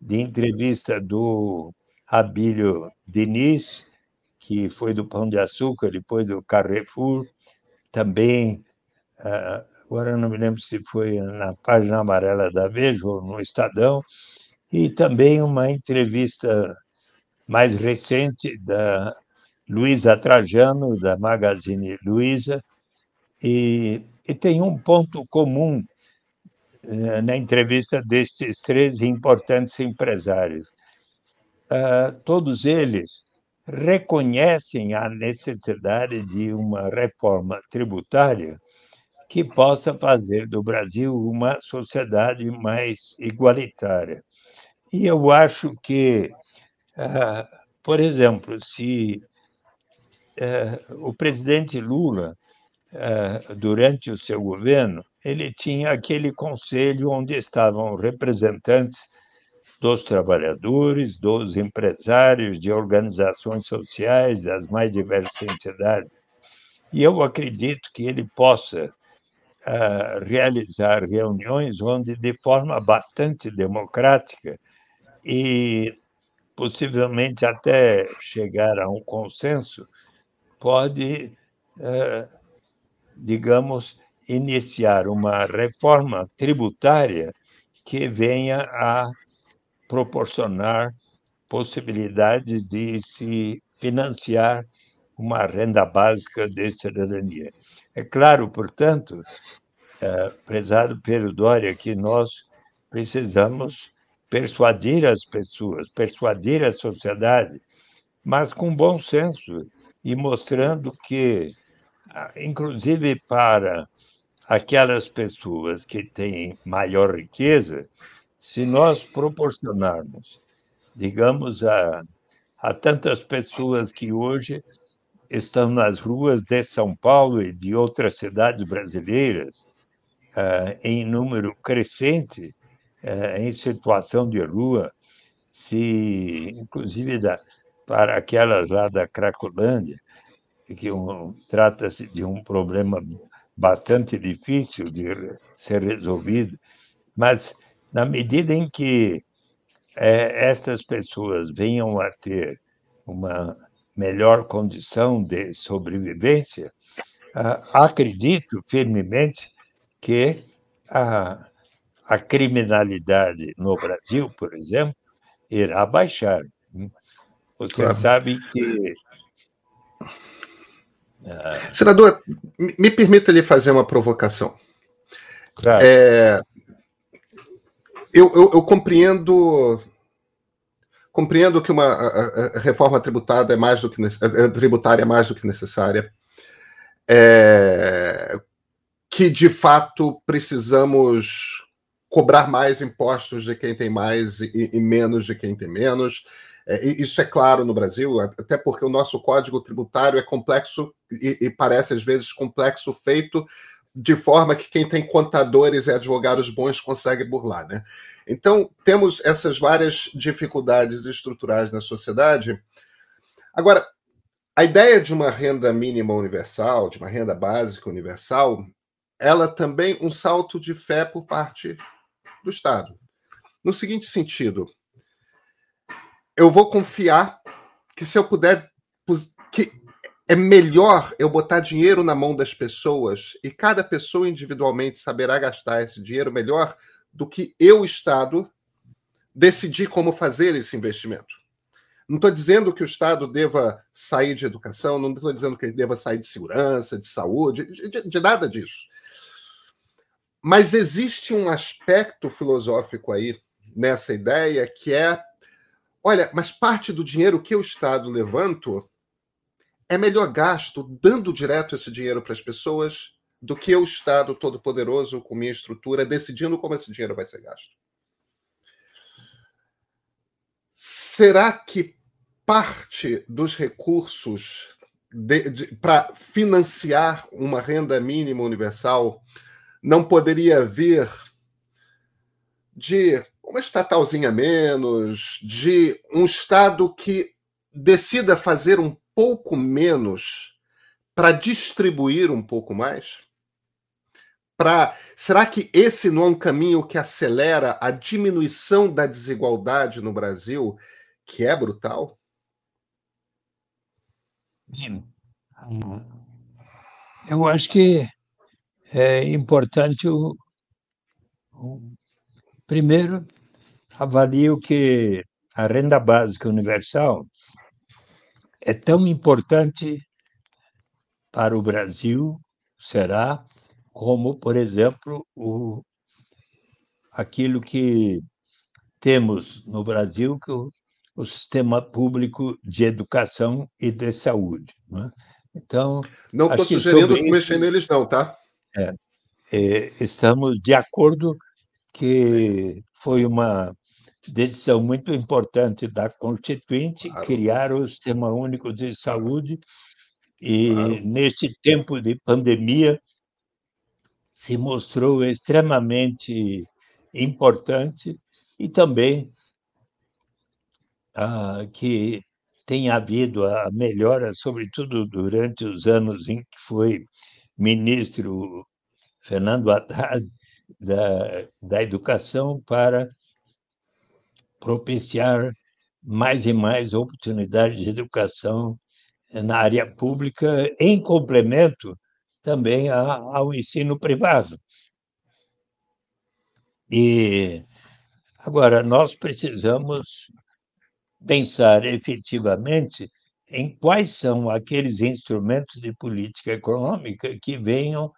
B: de entrevista do Abílio Diniz, que foi do Pão de Açúcar, depois do Carrefour, também, uh, agora não me lembro se foi na página amarela da Veja ou no Estadão, e também uma entrevista mais recente da Luísa Trajano, da Magazine Luiza, e, e tem um ponto comum eh, na entrevista destes três importantes empresários. Ah, todos eles reconhecem a necessidade de uma reforma tributária que possa fazer do Brasil uma sociedade mais igualitária. E eu acho que, ah, por exemplo, se eh, o presidente Lula, eh, durante o seu governo, ele tinha aquele conselho onde estavam representantes dos trabalhadores, dos empresários, de organizações sociais, das mais diversas entidades. E eu acredito que ele possa uh, realizar reuniões onde, de forma bastante democrática e possivelmente até chegar a um consenso, pode, uh, digamos, iniciar uma reforma tributária que venha a proporcionar possibilidades de se financiar uma renda básica de cidadania. É claro, portanto, é, prezado Pedro Dória, que nós precisamos persuadir as pessoas, persuadir a sociedade, mas com bom senso e mostrando que, inclusive para aquelas pessoas que têm maior riqueza, se nós proporcionarmos, digamos, a, a tantas pessoas que hoje estão nas ruas de São Paulo e de outras cidades brasileiras, uh, em número crescente, uh, em situação de rua, se, inclusive, da, para aquelas lá da Cracolândia, que um, trata-se de um problema bastante difícil de ser resolvido, mas na medida em que é, essas pessoas venham a ter uma melhor condição de sobrevivência, ah, acredito firmemente que a, a criminalidade no Brasil, por exemplo, irá baixar. Você claro. sabe que
A: Uh... Senador, me permita lhe fazer uma provocação. Claro. É, eu, eu, eu, compreendo compreendo que uma a, a reforma tributária é mais do que tributária é mais do que necessária. É, que de fato precisamos cobrar mais impostos de quem tem mais e, e menos de quem tem menos. É, isso é claro no Brasil, até porque o nosso código tributário é complexo e, e, parece às vezes complexo, feito de forma que quem tem contadores e advogados bons consegue burlar. Né? Então, temos essas várias dificuldades estruturais na sociedade. Agora, a ideia de uma renda mínima universal, de uma renda básica universal, ela também um salto de fé por parte do Estado. No seguinte sentido, eu vou confiar que se eu puder que é melhor eu botar dinheiro na mão das pessoas e cada pessoa individualmente saberá gastar esse dinheiro melhor do que eu, Estado, decidir como fazer esse investimento. Não estou dizendo que o Estado deva sair de educação, não estou dizendo que ele deva sair de segurança, de saúde, de, de nada disso. Mas existe um aspecto filosófico aí nessa ideia que é olha, mas parte do dinheiro que o Estado levanto é melhor gasto dando direto esse dinheiro para as pessoas do que o Estado todo-poderoso, com minha estrutura, decidindo como esse dinheiro vai ser gasto. Será que parte dos recursos para financiar uma renda mínima universal não poderia vir de uma estatalzinha menos, de um Estado que decida fazer um pouco menos para distribuir um pouco mais? Pra, será que esse não é um caminho que acelera a diminuição da desigualdade no Brasil, que é brutal?
B: Eu acho que é importante o, o primeiro avalio que a renda básica universal é tão importante para o Brasil, será, como, por exemplo, o, aquilo que temos no Brasil, que o, o sistema público de educação e de saúde. Não é?
A: Então. Não estou sugerindo isso, mexer neles, não, tá?
B: É, é, estamos de acordo que foi uma decisão muito importante da Constituinte claro. criar o Sistema Único de Saúde e claro. neste tempo de pandemia se mostrou extremamente importante e também ah, que tem havido a melhora, sobretudo durante os anos em que foi ministro Fernando Haddad da, da Educação para propiciar mais e mais oportunidades de educação na área pública, em complemento também ao ensino privado. E agora nós precisamos pensar efetivamente em quais são aqueles instrumentos de política econômica que venham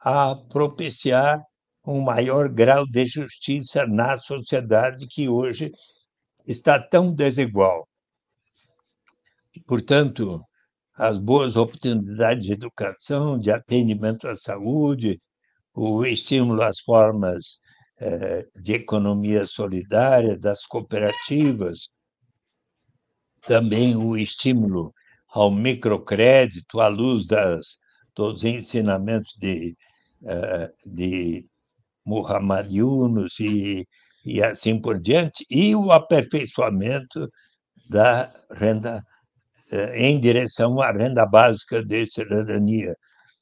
B: a propiciar um maior grau de justiça na sociedade que hoje está tão desigual. Portanto, as boas oportunidades de educação, de atendimento à saúde, o estímulo às formas eh, de economia solidária, das cooperativas, também o estímulo ao microcrédito à luz das, dos ensinamentos de, eh, de Muhammad Yunus e, e assim por diante, e o aperfeiçoamento da renda eh, em direção à renda básica de cidadania.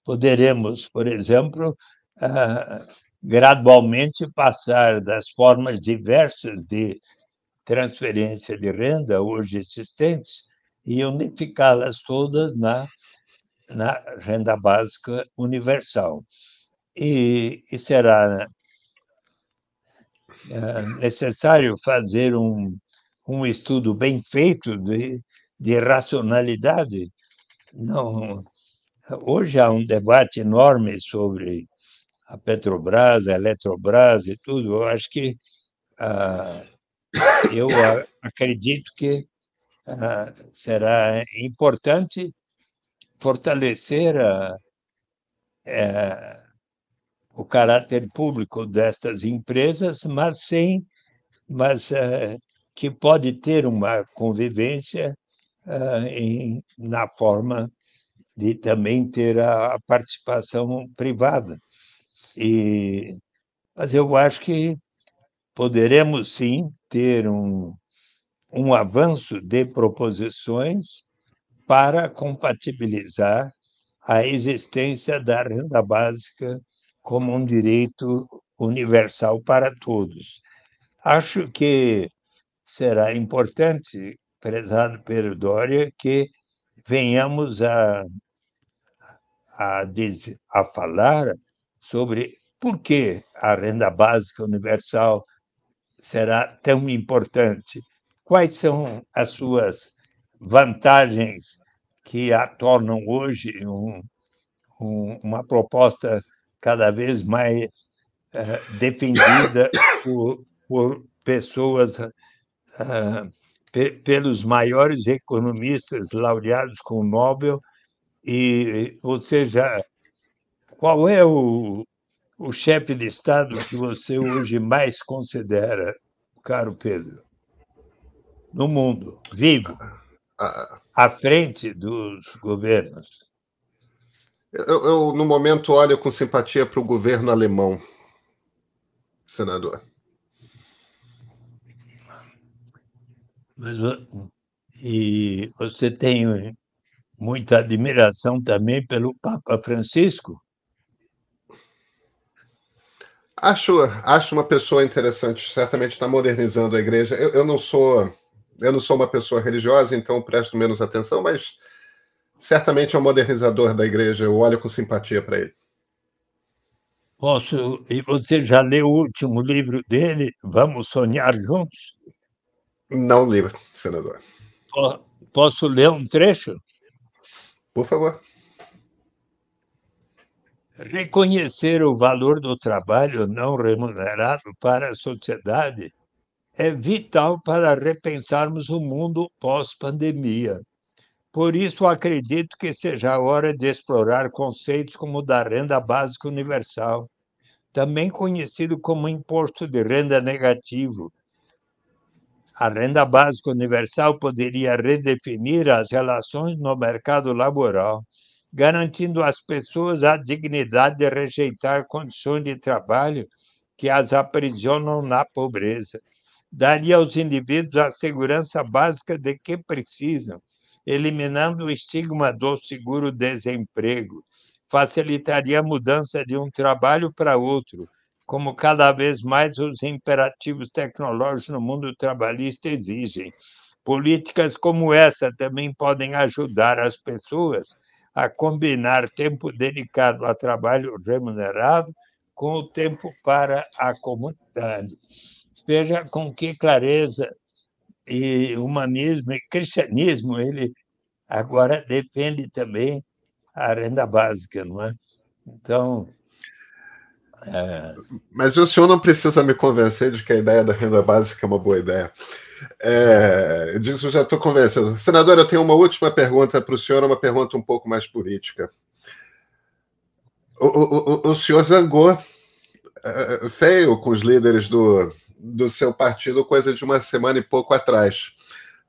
B: Poderemos, por exemplo, ah, gradualmente passar das formas diversas de transferência de renda hoje existentes e unificá-las todas na, na renda básica universal. E, e será é, necessário fazer um, um estudo bem feito de, de racionalidade. Não, hoje há um debate enorme sobre a Petrobras, a Eletrobras e tudo. Eu acho que ah, eu acredito que ah, será importante fortalecer a, é, o caráter público destas empresas, mas sem, mas é, que pode ter uma convivência uh, em, na forma de também ter a, a participação privada. E, mas eu acho que poderemos sim ter um, um avanço de proposições para compatibilizar a existência da renda básica como um direito universal para todos. Acho que será importante, prezado Pedro Doria, que venhamos a, a, a falar sobre por que a renda básica universal será tão importante? Quais são as suas vantagens que a tornam hoje um, um, uma proposta cada vez mais uh, defendida por, por pessoas, uh, pe pelos maiores economistas laureados com o Nobel, e, ou seja, qual é o, o chefe de Estado que você hoje mais considera, caro Pedro, no mundo, vivo, à frente dos governos?
A: Eu, eu, no momento, olho com simpatia para o governo alemão, senador.
B: Mas, e você tem muita admiração também pelo Papa Francisco?
A: Acho, acho uma pessoa interessante, certamente está modernizando a igreja. Eu, eu, não sou eu não sou uma pessoa religiosa, então presto menos atenção, mas certamente é um modernizador da igreja. Eu olho com simpatia para ele.
B: Posso? E você já leu o último livro dele, Vamos Sonhar Juntos?
A: Não li, senador.
B: Posso ler um trecho?
A: Por favor.
B: Reconhecer o valor do trabalho não remunerado para a sociedade é vital para repensarmos o mundo pós-pandemia. Por isso, acredito que seja a hora de explorar conceitos como o da renda básica universal, também conhecido como imposto de renda negativo. A renda básica universal poderia redefinir as relações no mercado laboral, garantindo às pessoas a dignidade de rejeitar condições de trabalho que as aprisionam na pobreza. Daria aos indivíduos a segurança básica de que precisam, eliminando o estigma do seguro-desemprego. Facilitaria a mudança de um trabalho para outro, como cada vez mais os imperativos tecnológicos no mundo trabalhista exigem. Políticas como essa também podem ajudar as pessoas a combinar tempo dedicado a trabalho remunerado com o tempo para a comunidade. Veja com que clareza e humanismo e cristianismo ele agora defende também a renda básica, não é? Então.
A: É... Mas o senhor não precisa me convencer de que a ideia da renda básica é uma boa ideia. É, disso já estou convencendo. Senador, eu tenho uma última pergunta para o senhor, uma pergunta um pouco mais política. O, o, o, senhor zangou é, feio com os líderes do, do seu partido coisa de uma semana e pouco atrás.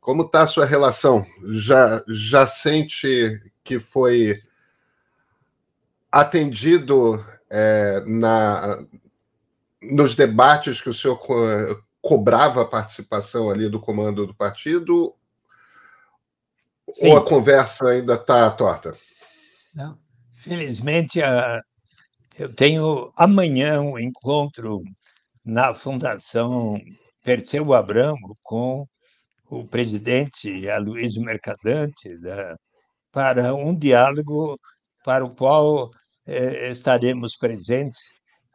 A: Como está a sua relação? Já, já sente que foi atendido é, na, nos debates que o senhor cobrava a participação ali do comando do partido? Sim. Ou a conversa ainda está torta?
B: Não. Felizmente, a, eu tenho amanhã um encontro na Fundação Perseu Abramo com o presidente Aloysio Mercadante da, para um diálogo para o qual estaremos presentes,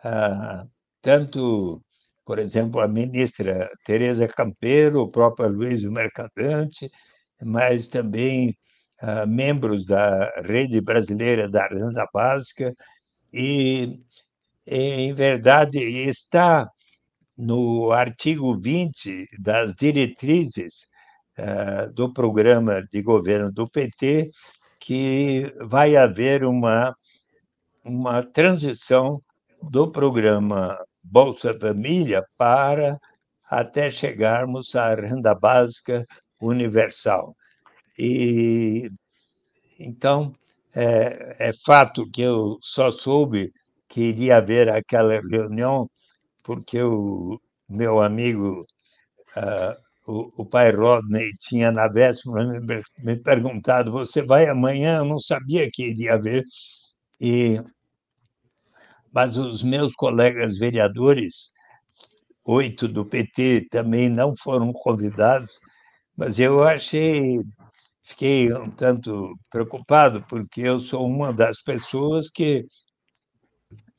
B: ah, tanto por exemplo, a ministra Tereza Campeiro, o próprio Luiz Mercadante, mas também uh, membros da Rede Brasileira da Renda Básica, e, em verdade, está no artigo 20 das diretrizes uh, do programa de governo do PT que vai haver uma, uma transição do programa Bolsa Família para até chegarmos à renda básica universal. E então é, é fato que eu só soube que iria haver aquela reunião porque o meu amigo uh, o, o, pai Rodney tinha na véspera me, me perguntado: você vai amanhã? Eu não sabia que iria haver. E mas os meus colegas vereadores, oito do PT, também não foram convidados, mas eu achei, fiquei um tanto preocupado, porque eu sou uma das pessoas que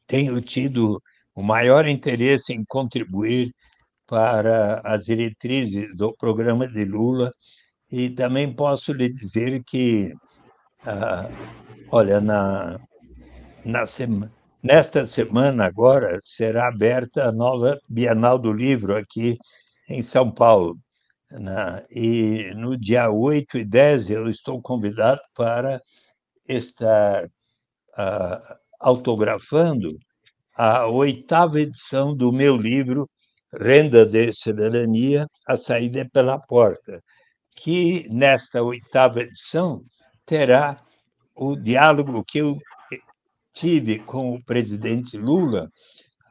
B: tenho tido o maior interesse em contribuir para as diretrizes do programa de Lula. E também posso lhe dizer que, ah, olha, na, na semana Nesta semana, agora, será aberta a nova Bienal do Livro aqui em São Paulo. Né? E no dia 8 e 10 eu estou convidado para estar uh, autografando a oitava edição do meu livro Renda de Cidadania, a saída é pela porta, que nesta oitava edição terá o diálogo que eu tive com o presidente Lula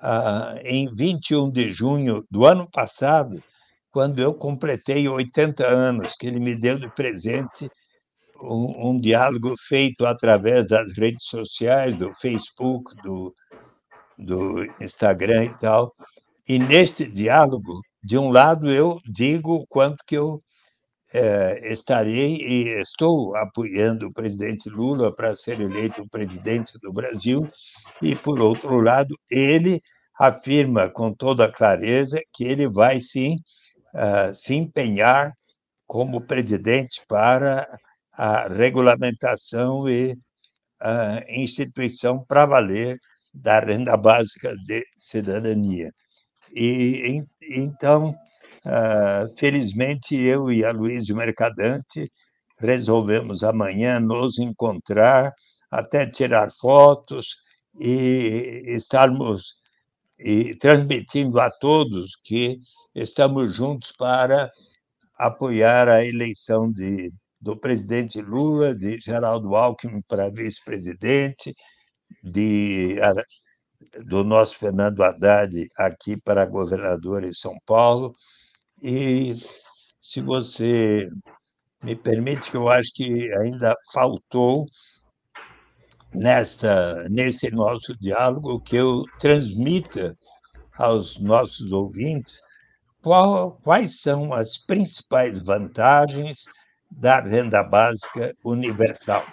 B: ah, em 21 de junho do ano passado, quando eu completei 80 anos, que ele me deu de presente um, um diálogo feito através das redes sociais, do Facebook, do, do Instagram e tal. E neste diálogo, de um lado, eu digo o quanto que eu é, estarei e estou apoiando o presidente Lula para ser eleito presidente do Brasil, e, por outro lado, ele afirma com toda clareza que ele vai sim uh, se empenhar como presidente para a regulamentação e a instituição para valer da renda básica de cidadania. E então, ah, felizmente, eu e a Luiz Mercadante resolvemos amanhã nos encontrar, até tirar fotos e estarmos e transmitindo a todos que estamos juntos para apoiar a eleição de, do presidente Lula, de Geraldo Alckmin para vice-presidente, de do nosso Fernando Haddad aqui para governador em São Paulo. E se você me permite, que eu acho que ainda faltou nesta nesse nosso diálogo que eu transmita aos nossos ouvintes qual, quais são as principais vantagens da renda básica universal.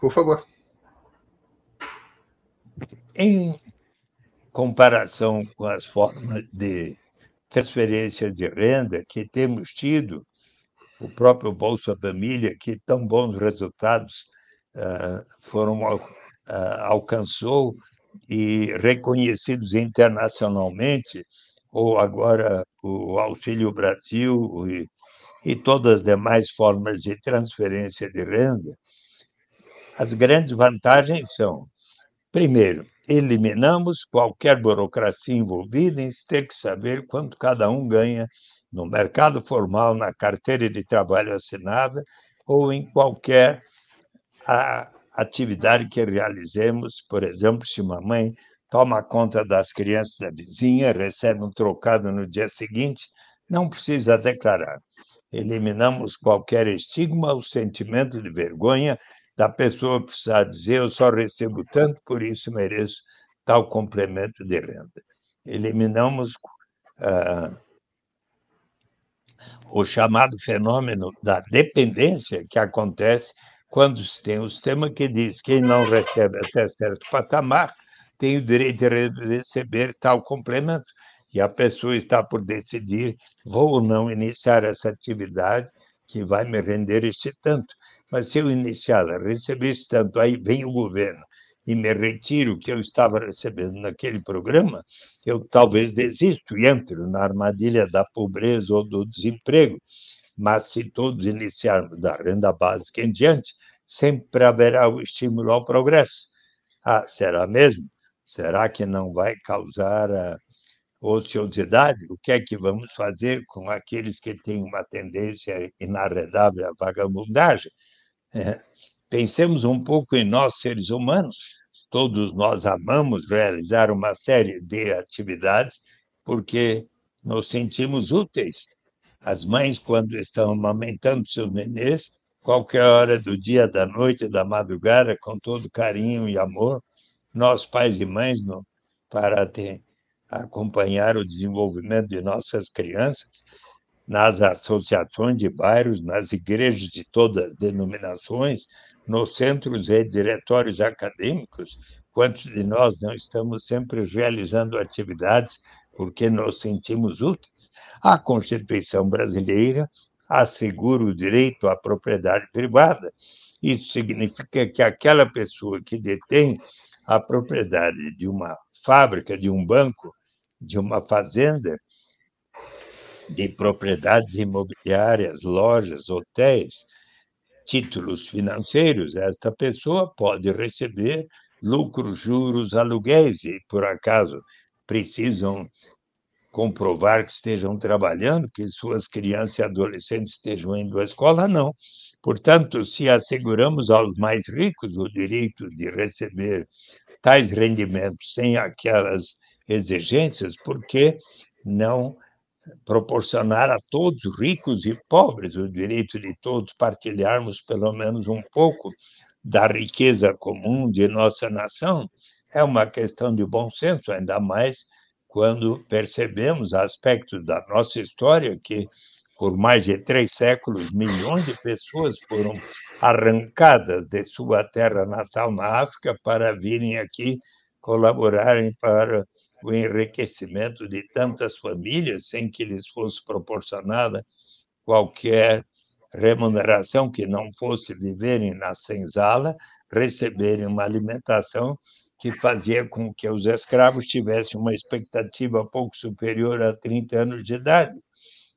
A: Por favor.
B: Em comparação com as formas de transferência de renda que temos tido, o próprio Bolsa Família, que tão bons resultados uh, foram uh, alcançou e reconhecidos internacionalmente, ou agora o Auxílio Brasil e, e todas as demais formas de transferência de renda, as grandes vantagens são, primeiro, eliminamos qualquer burocracia envolvida em ter que saber quanto cada um ganha no mercado formal, na carteira de trabalho assinada ou em qualquer atividade que realizemos. Por exemplo, se uma mãe toma conta das crianças da vizinha, recebe um trocado no dia seguinte, não precisa declarar. Eliminamos qualquer estigma, o sentimento de vergonha da pessoa precisar dizer eu só recebo tanto, por isso mereço tal complemento de renda. Eliminamos ah, o chamado fenômeno da dependência que acontece quando se tem o sistema que diz que quem não recebe até certo patamar tem o direito de receber tal complemento e a pessoa está por decidir vou ou não iniciar essa atividade que vai me render este tanto. Mas se eu iniciar a receber esse tanto, aí vem o governo e me retiro o que eu estava recebendo naquele programa, eu talvez desisto e entro na armadilha da pobreza ou do desemprego. Mas se todos iniciarmos da renda básica em diante, sempre haverá o estímulo ao progresso. Ah, será mesmo? Será que não vai causar a ociosidade? O que é que vamos fazer com aqueles que têm uma tendência inarredável à vagabundagem? É. Pensemos um pouco em nós, seres humanos. Todos nós amamos realizar uma série de atividades porque nos sentimos úteis. As mães, quando estão amamentando seus nenês, qualquer hora do dia, da noite, da madrugada, com todo carinho e amor, nós, pais e mães, no, para ter, acompanhar o desenvolvimento de nossas crianças, nas associações de bairros, nas igrejas de todas as denominações, nos centros e diretórios acadêmicos, quantos de nós não estamos sempre realizando atividades porque nos sentimos úteis? A Constituição brasileira assegura o direito à propriedade privada. Isso significa que aquela pessoa que detém a propriedade de uma fábrica, de um banco, de uma fazenda, de propriedades imobiliárias, lojas, hotéis, títulos financeiros, esta pessoa pode receber lucros, juros, aluguéis, e por acaso precisam comprovar que estejam trabalhando, que suas crianças e adolescentes estejam indo à escola, não. Portanto, se asseguramos aos mais ricos o direito de receber tais rendimentos sem aquelas exigências, por que não proporcionar a todos, ricos e pobres, o direito de todos partilharmos pelo menos um pouco da riqueza comum de nossa nação? É uma questão de bom senso, ainda mais quando percebemos aspectos da nossa história que, por mais de três séculos, milhões de pessoas foram arrancadas de sua terra natal na África para virem aqui colaborarem para o enriquecimento de tantas famílias sem que lhes fosse proporcionada qualquer remuneração que não fosse viverem na senzala, receberem uma alimentação que fazia com que os escravos tivessem uma expectativa pouco superior a 30 anos de idade.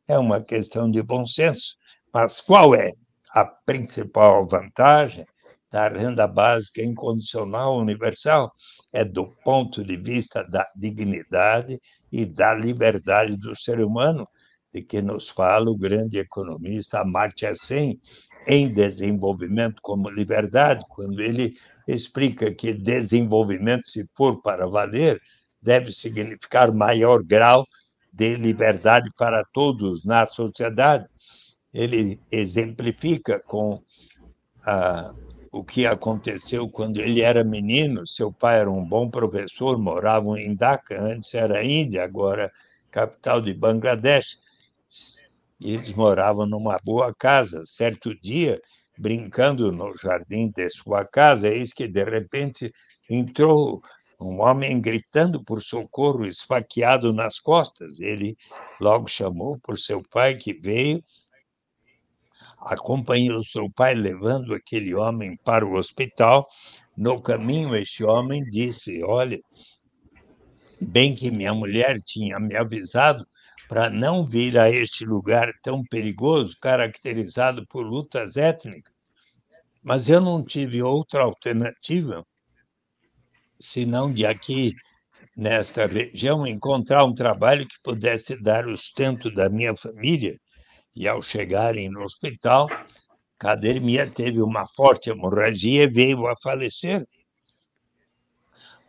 B: É uma questão de bom senso. Mas qual é a principal vantagem da renda básica incondicional universal? É do ponto de vista da dignidade e da liberdade do ser humano, de que nos fala o grande economista Amartya Sen, em desenvolvimento como liberdade, quando ele explica que desenvolvimento, se for para valer, deve significar maior grau de liberdade para todos na sociedade. Ele exemplifica com ah, o que aconteceu quando ele era menino. Seu pai era um bom professor, moravam em Dhaka, antes era Índia, agora capital de Bangladesh. Eles moravam numa boa casa. Certo dia, brincando no jardim de sua casa, eis que de repente entrou um homem gritando por socorro, esfaqueado nas costas. Ele logo chamou por seu pai, que veio, acompanhou seu pai levando aquele homem para o hospital. No caminho, este homem disse: Olha, bem que minha mulher tinha me avisado para não vir a este lugar tão perigoso, caracterizado por lutas étnicas, mas eu não tive outra alternativa senão de aqui, nesta região, encontrar um trabalho que pudesse dar o sustento da minha família. E ao chegarem no hospital, Cadermia teve uma forte hemorragia e veio a falecer.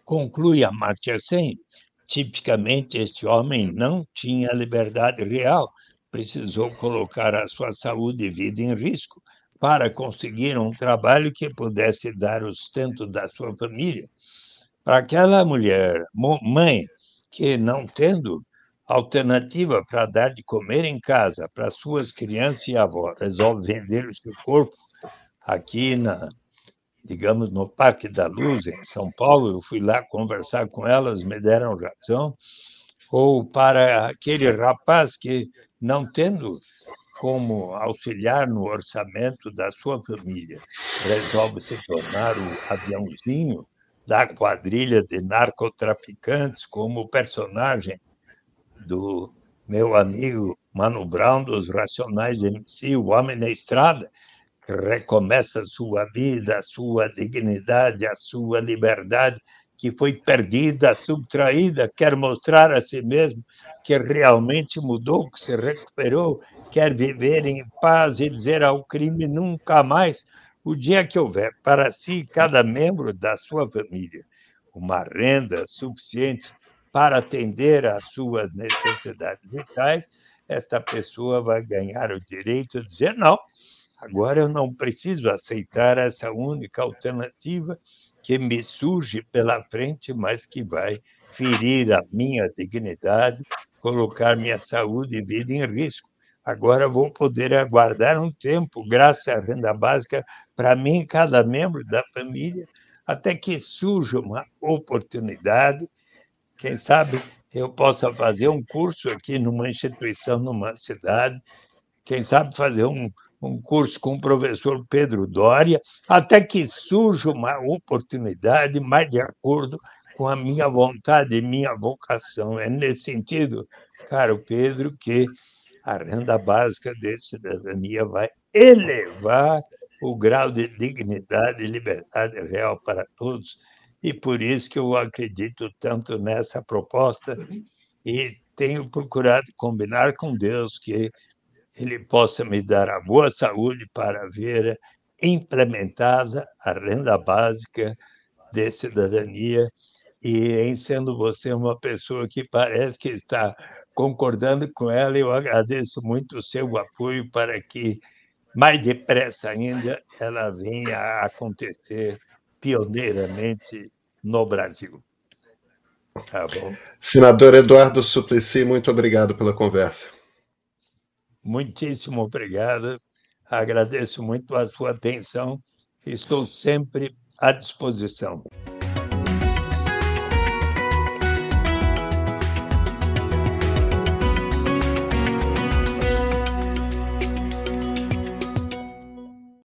B: Conclui a Amartya Sen, tipicamente este homem não tinha liberdade real, precisou colocar a sua saúde e vida em risco para conseguir um trabalho que pudesse dar o sustento da sua família para aquela mulher, mãe, que não tendo alternativa para dar de comer em casa para suas crianças e avós, resolve vender o seu corpo aqui na, digamos, no Parque da Luz, em São Paulo, eu fui lá conversar com elas, me deram razão, ou para aquele rapaz que, não tendo como auxiliar no orçamento da sua família, resolve se tornar o aviãozinho da quadrilha de narcotraficantes, como personagem do meu amigo Mano Brown dos Racionais MC, o Homem na Estrada, que recomeça sua vida, a sua dignidade, a sua liberdade, que foi perdida, subtraída, quer mostrar a si mesmo que realmente mudou, que se recuperou, quer viver em paz e dizer ao crime nunca mais, o dia que houver para si, cada membro da sua família, uma renda suficiente para atender às suas necessidades vitais, esta pessoa vai ganhar o direito de dizer: não, agora eu não preciso aceitar essa única alternativa que me surge pela frente, mas que vai ferir a minha dignidade, colocar minha saúde e vida em risco. Agora vou poder aguardar um tempo, graças à renda básica, para mim e cada membro da família, até que surja uma oportunidade. Quem sabe eu possa fazer um curso aqui numa instituição, numa cidade, quem sabe fazer um, um curso com o professor Pedro Doria, até que surja uma oportunidade mais de acordo com a minha vontade e minha vocação. É nesse sentido, caro Pedro, que a renda básica de cidadania vai elevar o grau de dignidade e liberdade real para todos. E por isso que eu acredito tanto nessa proposta e tenho procurado combinar com Deus que Ele possa me dar a boa saúde para ver implementada a renda básica de cidadania. E em sendo você uma pessoa que parece que está concordando com ela, eu agradeço muito o seu apoio para que, mais depressa ainda, ela venha a acontecer pioneiramente no Brasil.
A: Tá bom? Senador Eduardo Suplicy, muito obrigado pela conversa.
B: Muitíssimo obrigado. Agradeço muito a sua atenção. Estou sempre à disposição.